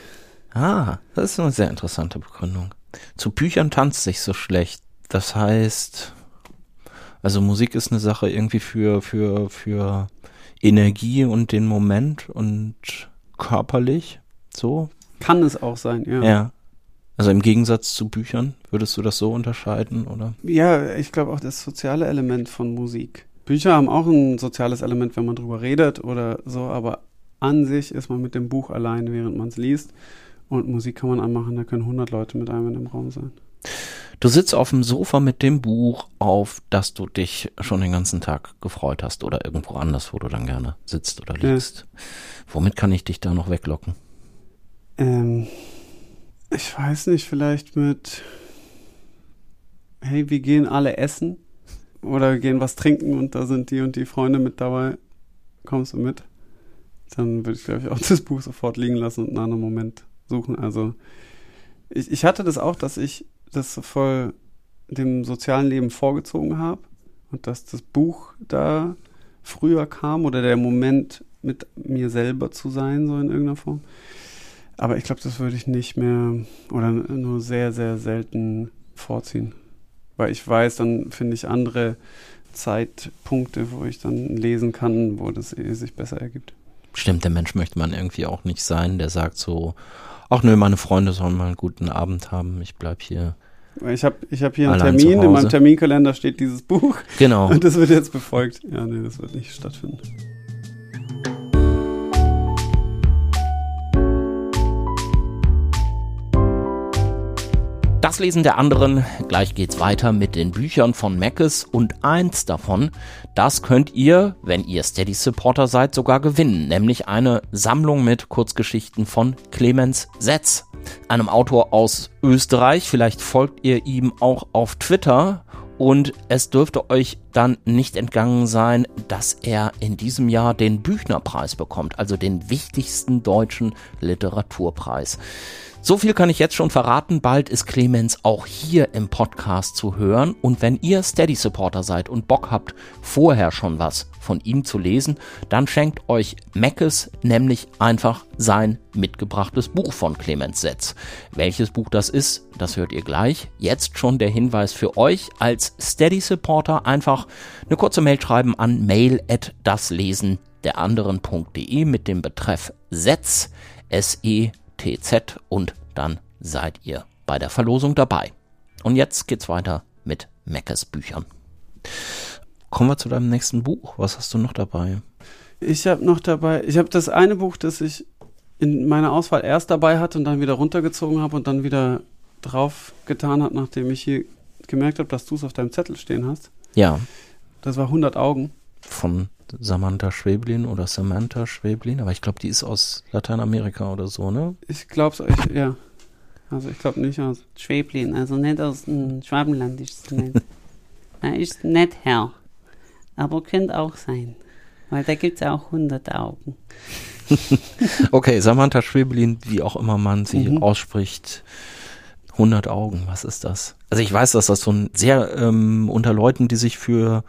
Ah, das ist eine sehr interessante Begründung. Zu Büchern tanzt sich so schlecht. Das heißt, also Musik ist eine Sache irgendwie für, für, für Energie und den Moment und körperlich so. Kann es auch sein, ja. Ja. Also im Gegensatz zu Büchern, würdest du das so unterscheiden, oder? Ja, ich glaube auch das soziale Element von Musik. Bücher haben auch ein soziales Element, wenn man drüber redet oder so, aber an sich ist man mit dem Buch allein, während man es liest. Und Musik kann man anmachen, da können 100 Leute mit einem in dem Raum sein. Du sitzt auf dem Sofa mit dem Buch, auf das du dich schon den ganzen Tag gefreut hast oder irgendwo anders, wo du dann gerne sitzt oder liegst. Ja. Womit kann ich dich da noch weglocken? Ähm, ich weiß nicht, vielleicht mit, hey, wir gehen alle essen oder gehen was trinken und da sind die und die Freunde mit dabei. Kommst du mit? Dann würde ich, glaube ich, auch das Buch sofort liegen lassen und einen anderen Moment suchen. Also, ich, ich hatte das auch, dass ich das voll dem sozialen Leben vorgezogen habe und dass das Buch da früher kam oder der Moment mit mir selber zu sein, so in irgendeiner Form. Aber ich glaube, das würde ich nicht mehr oder nur sehr, sehr selten vorziehen. Weil ich weiß, dann finde ich andere Zeitpunkte, wo ich dann lesen kann, wo das eh sich besser ergibt. Stimmt, der Mensch möchte man irgendwie auch nicht sein, der sagt so, ach nö, meine Freunde sollen mal einen guten Abend haben, ich bleib hier. Ich habe ich hab hier einen Termin, in meinem Terminkalender steht dieses Buch. Genau. Und das wird jetzt befolgt. Ja, nee, das wird nicht stattfinden. Das Lesen der anderen. Gleich geht's weiter mit den Büchern von Mackes und eins davon, das könnt ihr, wenn ihr Steady Supporter seid, sogar gewinnen, nämlich eine Sammlung mit Kurzgeschichten von Clemens Setz, einem Autor aus Österreich. Vielleicht folgt ihr ihm auch auf Twitter und es dürfte euch dann nicht entgangen sein, dass er in diesem Jahr den Büchnerpreis bekommt, also den wichtigsten deutschen Literaturpreis. So viel kann ich jetzt schon verraten. Bald ist Clemens auch hier im Podcast zu hören. Und wenn ihr Steady Supporter seid und Bock habt, vorher schon was von ihm zu lesen, dann schenkt euch Meckes nämlich einfach sein mitgebrachtes Buch von Clemens Setz. Welches Buch das ist, das hört ihr gleich. Jetzt schon der Hinweis für euch als Steady Supporter einfach eine kurze Mail schreiben an mail at daslesen der anderen.de mit dem Betreff Setz, S-E TZ und dann seid ihr bei der Verlosung dabei. Und jetzt geht's weiter mit Meckes Büchern. Kommen wir zu deinem nächsten Buch. Was hast du noch dabei? Ich habe noch dabei, ich habe das eine Buch, das ich in meiner Auswahl erst dabei hatte und dann wieder runtergezogen habe und dann wieder drauf getan hat, nachdem ich hier gemerkt habe, dass du es auf deinem Zettel stehen hast. Ja. Das war 100 Augen. Von Samantha Schweblin oder Samantha Schweblin, aber ich glaube, die ist aus Lateinamerika oder so, ne? Ich glaube es, ja. Also ich glaube nicht aus Schweblin, also nicht aus dem Schwabenland ist es nicht. er ist nicht Herr, aber könnte auch sein, weil da gibt es auch 100 Augen. okay, Samantha Schweblin, wie auch immer man sie mhm. ausspricht, 100 Augen, was ist das? Also ich weiß, dass das so ein sehr ähm, unter Leuten, die sich für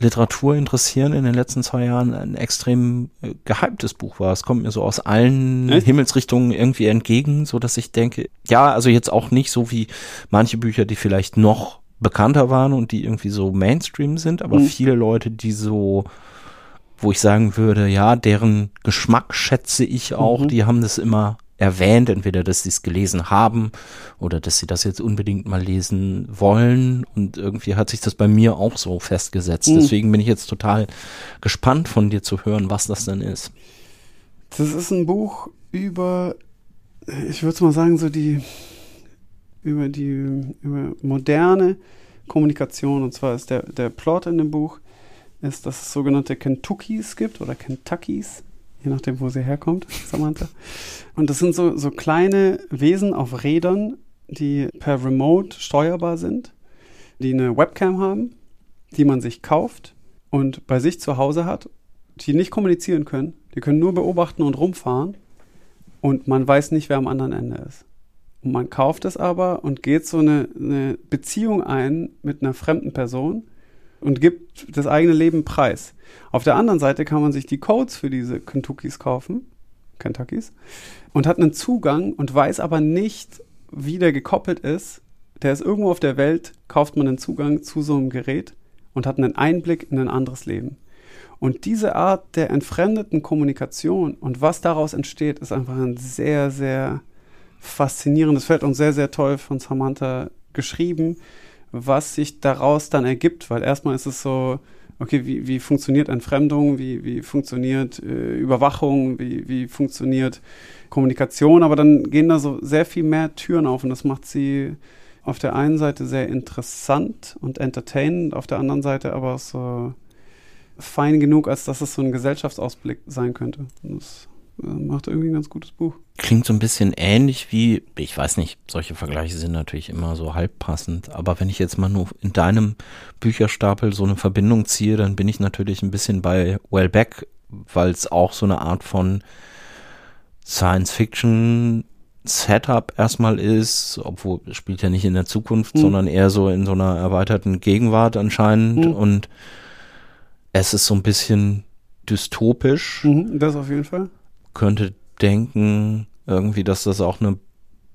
Literatur interessieren in den letzten zwei Jahren ein extrem äh, gehyptes Buch war. Es kommt mir so aus allen Echt? Himmelsrichtungen irgendwie entgegen, so dass ich denke, ja, also jetzt auch nicht so wie manche Bücher, die vielleicht noch bekannter waren und die irgendwie so Mainstream sind, aber mhm. viele Leute, die so wo ich sagen würde, ja, deren Geschmack schätze ich auch, mhm. die haben das immer erwähnt, entweder dass sie es gelesen haben oder dass sie das jetzt unbedingt mal lesen wollen. Und irgendwie hat sich das bei mir auch so festgesetzt. Mhm. Deswegen bin ich jetzt total gespannt von dir zu hören, was das denn ist. Das ist ein Buch über, ich würde mal sagen, so die über die über moderne Kommunikation. Und zwar ist der, der Plot in dem Buch, ist, dass es sogenannte Kentuckys gibt oder Kentuckys je nachdem, wo sie herkommt, Samantha. Und das sind so, so kleine Wesen auf Rädern, die per Remote steuerbar sind, die eine Webcam haben, die man sich kauft und bei sich zu Hause hat, die nicht kommunizieren können. Die können nur beobachten und rumfahren und man weiß nicht, wer am anderen Ende ist. Und man kauft es aber und geht so eine, eine Beziehung ein mit einer fremden Person und gibt das eigene Leben preis. Auf der anderen Seite kann man sich die Codes für diese Kentuckys kaufen, Kentuckys, und hat einen Zugang und weiß aber nicht, wie der gekoppelt ist. Der ist irgendwo auf der Welt, kauft man einen Zugang zu so einem Gerät und hat einen Einblick in ein anderes Leben. Und diese Art der entfremdeten Kommunikation und was daraus entsteht, ist einfach ein sehr, sehr faszinierendes Feld und sehr, sehr toll von Samantha geschrieben was sich daraus dann ergibt, weil erstmal ist es so, okay, wie, wie funktioniert Entfremdung, wie, wie funktioniert äh, Überwachung, wie, wie funktioniert Kommunikation, aber dann gehen da so sehr viel mehr Türen auf und das macht sie auf der einen Seite sehr interessant und entertainend, auf der anderen Seite aber so fein genug, als dass es so ein Gesellschaftsausblick sein könnte. Das macht irgendwie ein ganz gutes Buch. Klingt so ein bisschen ähnlich wie, ich weiß nicht, solche Vergleiche sind natürlich immer so halb passend, aber wenn ich jetzt mal nur in deinem Bücherstapel so eine Verbindung ziehe, dann bin ich natürlich ein bisschen bei Wellbeck, weil es auch so eine Art von Science Fiction Setup erstmal ist, obwohl es spielt ja nicht in der Zukunft, mhm. sondern eher so in so einer erweiterten Gegenwart anscheinend mhm. und es ist so ein bisschen dystopisch. Mhm, das auf jeden Fall könnte denken, irgendwie, dass das auch eine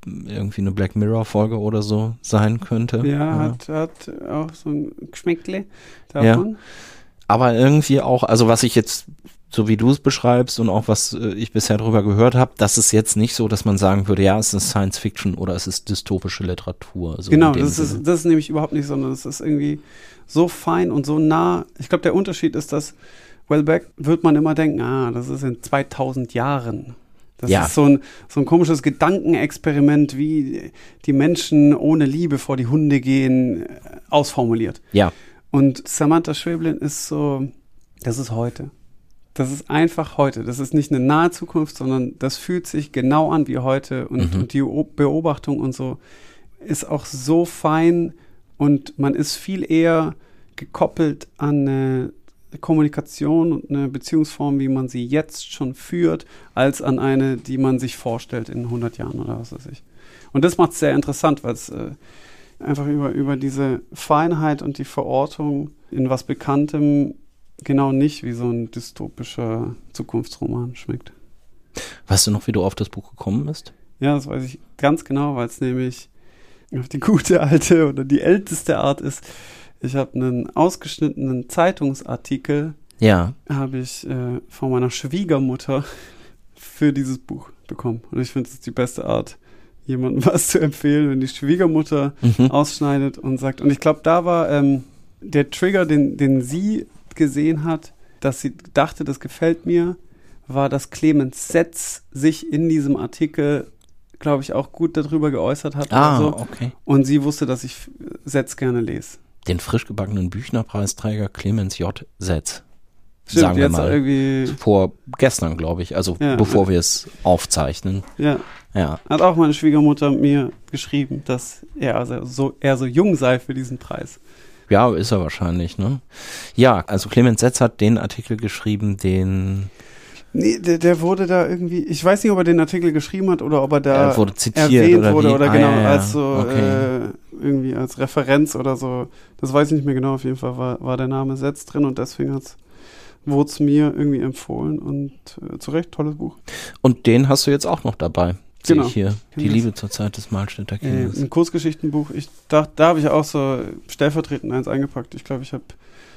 irgendwie eine Black Mirror Folge oder so sein könnte. Ja, ja. Hat, hat auch so ein Geschmäckle davon. Ja. Aber irgendwie auch, also was ich jetzt, so wie du es beschreibst und auch was äh, ich bisher darüber gehört habe, das ist jetzt nicht so, dass man sagen würde, ja, es ist Science Fiction oder es ist dystopische Literatur. So genau, das ist, das ist nämlich überhaupt nicht, sondern es ist irgendwie so fein und so nah. Ich glaube, der Unterschied ist, dass Wellbeck wird man immer denken, ah, das ist in 2000 Jahren. Das Ja. ist so ein, so ein komisches Gedankenexperiment, wie die Menschen ohne Liebe vor die Hunde gehen, äh, ausformuliert. Ja. Und Samantha Schweblin ist so, das ist heute. Das ist einfach heute. Das ist nicht eine nahe Zukunft, sondern das fühlt sich genau an wie heute. Und, Mhm. und die Beobachtung und so ist auch so fein und man ist viel eher gekoppelt an eine Kommunikation und eine Beziehungsform, wie man sie jetzt schon führt, als an eine, die man sich vorstellt in 100 Jahren oder was weiß ich. Und das macht es sehr interessant, weil es äh, einfach über, über diese Feinheit und die Verortung in was Bekanntem genau nicht wie so ein dystopischer Zukunftsroman schmeckt. Weißt du noch, wie du auf das Buch gekommen bist? Ja, das weiß ich ganz genau, weil es nämlich auf die gute alte oder die älteste Art ist. Ich habe einen ausgeschnittenen Zeitungsartikel, Ja. habe ich äh, von meiner Schwiegermutter für dieses Buch bekommen. Und ich finde, es ist die beste Art, jemandem was zu empfehlen, wenn die Schwiegermutter Mhm. ausschneidet und sagt. Und ich glaube, da war ähm, der Trigger, den, den sie gesehen hat, dass sie dachte, das gefällt mir, war, dass Clemens Setz sich in diesem Artikel, glaube ich, auch gut darüber geäußert hat Ah, so. okay. Und sie wusste, dass ich Setz gerne lese. Den frisch gebackenen Büchnerpreisträger Clemens J. Setz. Stimmt, Sagen wir jetzt mal. irgendwie, Vor gestern, glaube ich. Also Ja. bevor wir es aufzeichnen. ja, Ja. hat auch meine Schwiegermutter mir geschrieben, dass er also so, er so jung sei für diesen Preis. Ja, ist er wahrscheinlich, ne? Ja, also Clemens Setz hat den Artikel geschrieben, den Nee, der, der wurde da irgendwie, ich weiß nicht, ob er den Artikel geschrieben hat oder ob er da Er wurde zitiert erwähnt oder wurde wie? oder Ah, genau ja, ja. als so Okay. äh, irgendwie als Referenz oder so. Das weiß ich nicht mehr genau. Auf jeden Fall war, war der Name Setz drin und deswegen hat's wurde es mir irgendwie empfohlen und äh, zu Recht tolles Buch. Und den hast du jetzt auch noch dabei. Sehe Genau. ich hier. Die Liebe zur Zeit des Malstädter Äh, Kindes. ein Kurzgeschichtenbuch. Ich dachte, da habe ich auch so stellvertretend eins eingepackt. Ich glaube, ich habe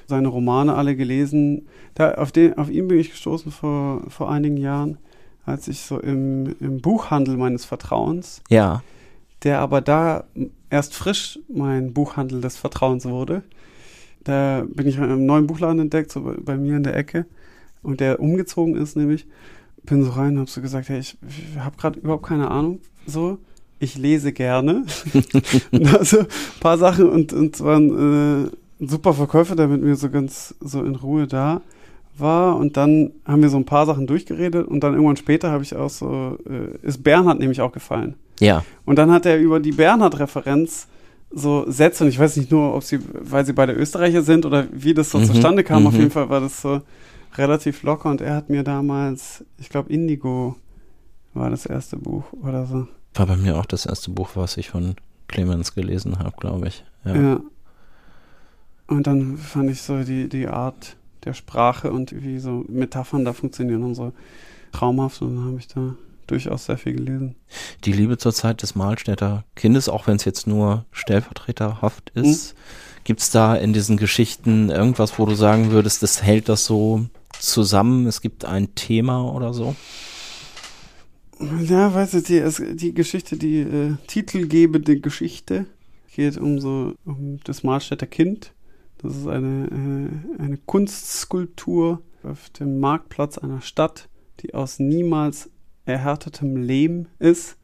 seine Romane alle gelesen. Da, auf, den, auf ihn bin ich gestoßen vor, vor einigen Jahren, als ich so im, im Buchhandel meines Vertrauens, ja. der aber da erst frisch mein Buchhandel des Vertrauens wurde. Da bin ich in einem neuen Buchladen entdeckt, so bei, bei mir in der Ecke. Und der umgezogen ist nämlich. Bin so rein und hab so gesagt, hey, ich, ich habe gerade überhaupt keine Ahnung. So, ich lese gerne. also ein paar Sachen und, und es war ein super Verkäufer, der mit mir so ganz so in Ruhe da war. Und dann haben wir so ein paar Sachen durchgeredet und dann irgendwann später habe ich auch so, äh, ist Bernhard nämlich auch gefallen. Ja. Und dann hat er über die Bernhard-Referenz so Sätze, und ich weiß nicht nur, ob sie, weil sie beide Österreicher sind oder wie das so Mhm, zustande kam. Auf mhm. jeden Fall war das so relativ locker und er hat mir damals, ich glaube, Indigo war das erste Buch oder so. War bei mir auch das erste Buch, was ich von Clemens gelesen habe, glaube ich. Ja. Ja. Und dann fand ich so die, die Art der Sprache und wie so Metaphern da funktionieren und so traumhaft und dann habe ich da durchaus sehr viel gelesen. Die Liebe zur Zeit des Mahlstädter Kindes, auch wenn es jetzt nur stellvertreterhaft Mhm. ist, gibt's da in diesen Geschichten irgendwas, wo du sagen würdest, das hält das so zusammen? Es gibt ein Thema oder so? Ja, weißt du, die, es, die Geschichte, die äh, titelgebende Geschichte geht um so um das Mahlstädter Kind. Das ist eine, äh, eine Kunstskulptur auf dem Marktplatz einer Stadt, die aus niemals erhärtetem Lehm ist.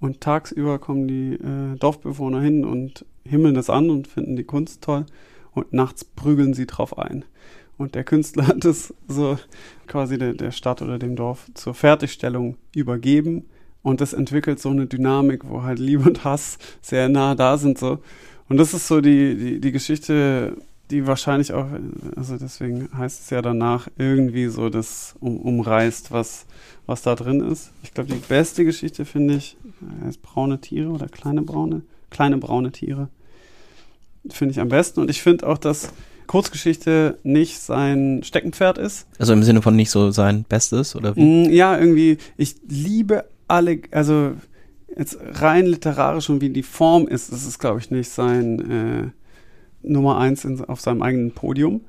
Und tagsüber kommen die äh, Dorfbewohner hin und himmeln das an und finden die Kunst toll. Und nachts prügeln sie drauf ein. Und der Künstler hat es so quasi der, der Stadt oder dem Dorf zur Fertigstellung übergeben. Und das entwickelt so eine Dynamik, wo halt Liebe und Hass sehr nah da sind. so. Und das ist so die, die, die Geschichte, die wahrscheinlich auch, also deswegen heißt es ja danach, irgendwie so das um, umreißt, was, was da drin ist. Ich glaube, die beste Geschichte finde ich, äh, heißt braune Tiere oder kleine braune, kleine braune Tiere. Finde ich am besten. Und ich finde auch, dass Kurzgeschichte nicht sein Steckenpferd ist. Also im Sinne von nicht so sein Bestes oder wie? Mm, Ja, irgendwie, ich liebe alle, also jetzt rein literarisch und wie die Form ist, das ist, glaube ich, nicht sein äh, Nummer eins in, auf seinem eigenen Podium.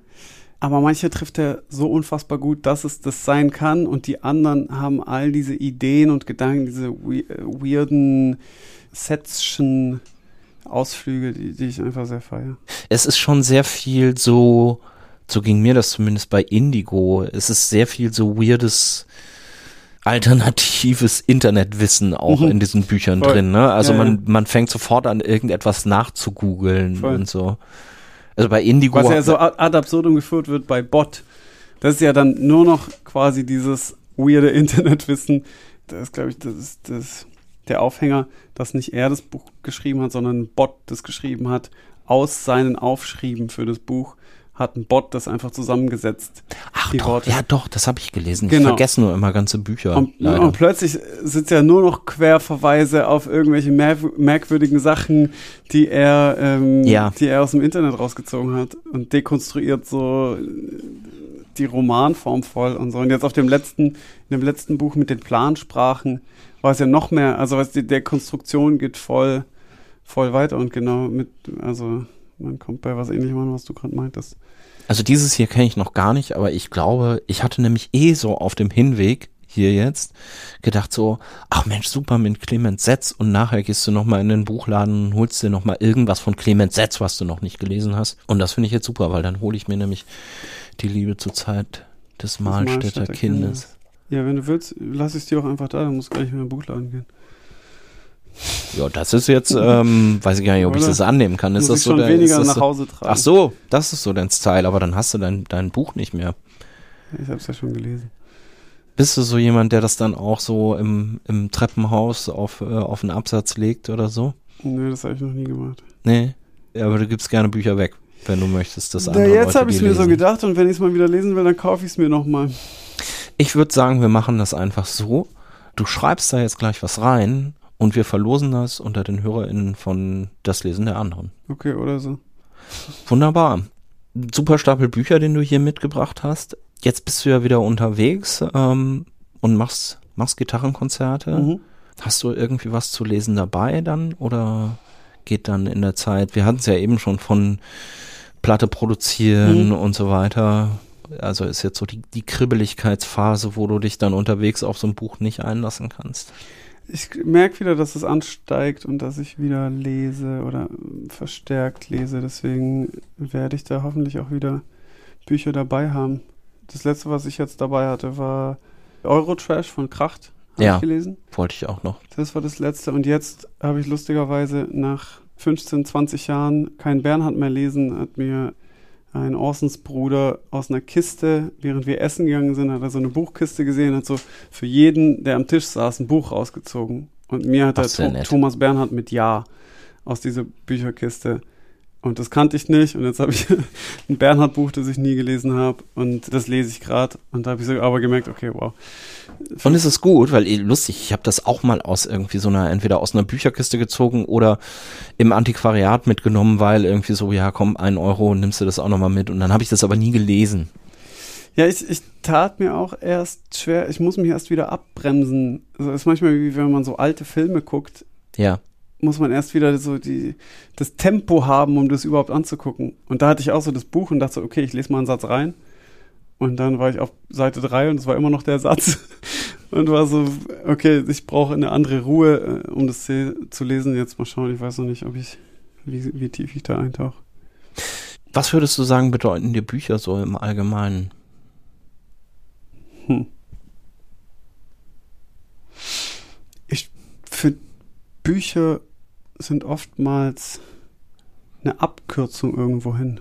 Aber manche trifft er so unfassbar gut, dass es das sein kann und die anderen haben all diese Ideen und Gedanken, diese we äh, weirden Setschen Ausflüge, die, die ich einfach sehr feiere. Es ist schon sehr viel so, so ging mir das zumindest bei Indigo. Es ist sehr viel so weirdes alternatives Internetwissen auch Mhm. in diesen Büchern Voll. drin. Ne? Also Ja, man, man fängt sofort an, irgendetwas nachzugoogeln Voll. und so. Also bei Indigo. Was ja so ad ad absurdum geführt wird bei Bot. Das ist ja dann nur noch quasi dieses weirde Internetwissen. Das ist, glaube ich, das ist das, der Aufhänger, dass nicht er das Buch geschrieben hat, sondern ein Bot das geschrieben hat. Aus seinen Aufschrieben für das Buch hat ein Bot das einfach zusammengesetzt. Ach die doch, Worte. ja doch, das habe ich gelesen. Ich Genau. vergesse nur immer ganze Bücher. Und, und plötzlich sind ja nur noch Querverweise auf irgendwelche merkwürdigen Sachen, die er, ähm, Ja. die er aus dem Internet rausgezogen hat und dekonstruiert so äh, die Romanform voll und so. Und jetzt auf dem letzten, in dem letzten Buch mit den Plansprachen war es ja noch mehr, also was die Dekonstruktion geht voll, voll weiter und genau mit, also man kommt bei was ähnlichem an, was du gerade meintest. Also dieses hier kenne ich noch gar nicht, aber ich glaube, ich hatte nämlich eh so auf dem Hinweg hier jetzt gedacht so, ach Mensch, super mit Clemens Setz und nachher gehst du nochmal in den Buchladen und holst dir nochmal irgendwas von Clemens Setz, was du noch nicht gelesen hast. Und das finde ich jetzt super, weil dann hole ich mir nämlich die Liebe zur Zeit des Mahlstädter Mahlstädter Kindes. Ja, wenn du willst, lass ich es dir auch einfach da, dann musst du mehr in den Buchladen gehen. Ja, das ist jetzt, ähm, weiß ich gar nicht, ob ich das annehmen kann. Ist das ich so schon der, weniger das nach so, Hause tragen. Ach so, das ist so dein Style, aber dann hast du dein, dein Buch nicht mehr. Ich habe es ja schon gelesen. Bist du so jemand, der das dann auch so im, im Treppenhaus auf, äh, auf einen Absatz legt oder so? Nee, das habe ich noch nie gemacht. Nee. Ja, aber du gibst gerne Bücher weg, wenn du möchtest, dass Ja, andere jetzt Leute habe ich mir so lesen. gedacht und wenn ich es mal wieder lesen will, dann kaufe ich es mir nochmal. Ich würde sagen, wir machen das einfach so. Du schreibst da jetzt gleich was rein und wir verlosen das unter den HörerInnen von Das Lesen der anderen. Okay, oder so. Wunderbar. Super Stapel Bücher, den du hier mitgebracht hast. Jetzt bist du ja wieder unterwegs ähm, und machst, machst Gitarrenkonzerte. Mhm. Hast du irgendwie was zu lesen dabei dann oder geht dann in der Zeit, wir hatten es ja eben schon von Platte produzieren Mhm. und so weiter. Also ist jetzt so die, die Kribbeligkeitsphase, wo du dich dann unterwegs auf so ein Buch nicht einlassen kannst. Ich merke wieder, dass es ansteigt und dass ich wieder lese oder verstärkt lese. Deswegen werde ich da hoffentlich auch wieder Bücher dabei haben. Das letzte, was ich jetzt dabei hatte, war Eurotrash von Kracht. Hab Ja. ich gelesen. Wollte ich auch noch. Das war das letzte. Und jetzt habe ich lustigerweise nach 15, 20 Jahren kein Bernhard mehr lesen, hat mir ein Orsons Bruder aus einer Kiste, während wir essen gegangen sind, hat er so eine Buchkiste gesehen, hat so für jeden, der am Tisch saß, ein Buch rausgezogen. Und mir hat er. Thomas Bernhard mit Ja aus dieser Bücherkiste. Und das kannte ich nicht. Und jetzt habe ich ein Bernhard-Buch, das ich nie gelesen habe. Und das lese ich gerade. Und da habe ich so aber gemerkt, okay, wow. Und es ist gut, weil eh, lustig, ich habe das auch mal aus irgendwie so einer, entweder aus einer Bücherkiste gezogen oder im Antiquariat mitgenommen, weil irgendwie so, ja komm, ein Euro, nimmst du das auch nochmal mit. Und dann habe ich das aber nie gelesen. Ja, ich, ich tat mir auch erst schwer, ich muss mich erst wieder abbremsen. Also es ist manchmal wie wenn man so alte Filme guckt, Ja. Muss man erst wieder so die, das Tempo haben, um das überhaupt anzugucken. Und da hatte ich auch so das Buch und dachte so, okay, ich lese mal einen Satz rein. Und dann war ich auf Seite 3 und es war immer noch der Satz. Und war so, okay, ich brauche eine andere Ruhe, äh, um das zu lesen. Jetzt mal schauen, ich weiß noch nicht, ob ich, wie, wie tief ich da eintauche. Was würdest du sagen, bedeuten dir Bücher so im Allgemeinen? Hm. Ich finde, Bücher sind oftmals eine Abkürzung irgendwohin.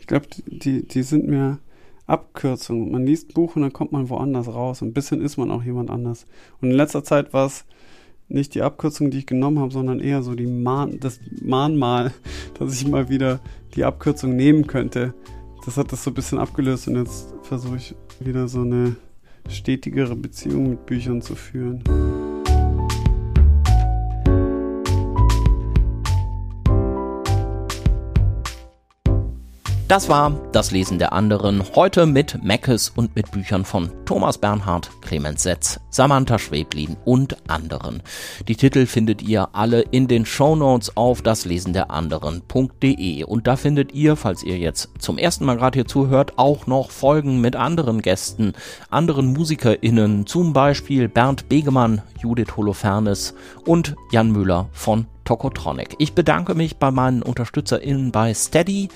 Ich glaube, die, die sind mir Abkürzungen. Man liest ein Buch und dann kommt man woanders raus. Ein bisschen ist man auch jemand anders. Und in letzter Zeit war es nicht die Abkürzung, die ich genommen habe, sondern eher so die Mahn, das Mahnmal, dass ich mal wieder die Abkürzung nehmen könnte. Das hat das so ein bisschen abgelöst und jetzt versuche ich wieder so eine stetigere Beziehung mit Büchern zu führen. Das war das Lesen der anderen. Heute mit Meckes und mit Büchern von Thomas Bernhard, Clemens Setz, Samantha Schweblin und anderen. Die Titel findet ihr alle in den Shownotes auf daslesenderanderen.de. Und da findet ihr, falls ihr jetzt zum ersten Mal gerade hier zuhört, auch noch Folgen mit anderen Gästen, anderen MusikerInnen, zum Beispiel Bernd Begemann, Judith Holofernes und Jan Müller von Tokotronic. Ich bedanke mich bei meinen UnterstützerInnen bei Steady.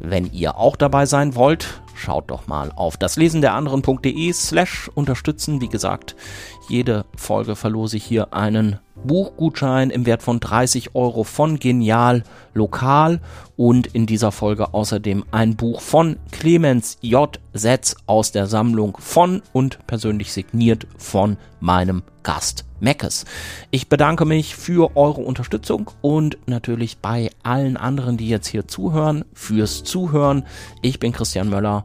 Wenn ihr auch dabei sein wollt, schaut doch mal auf das Lesen der anderen.de slash unterstützen. Wie gesagt, jede Folge verlose ich hier einen Buchgutschein im Wert von 30 Euro von Genial Lokal und in dieser Folge außerdem ein Buch von Clemens J. Setz aus der Sammlung von und persönlich signiert von meinem Gast Meckes. Ich bedanke mich für eure Unterstützung und natürlich bei allen anderen, die jetzt hier zuhören, fürs Zuhören. Ich bin Christian Möller.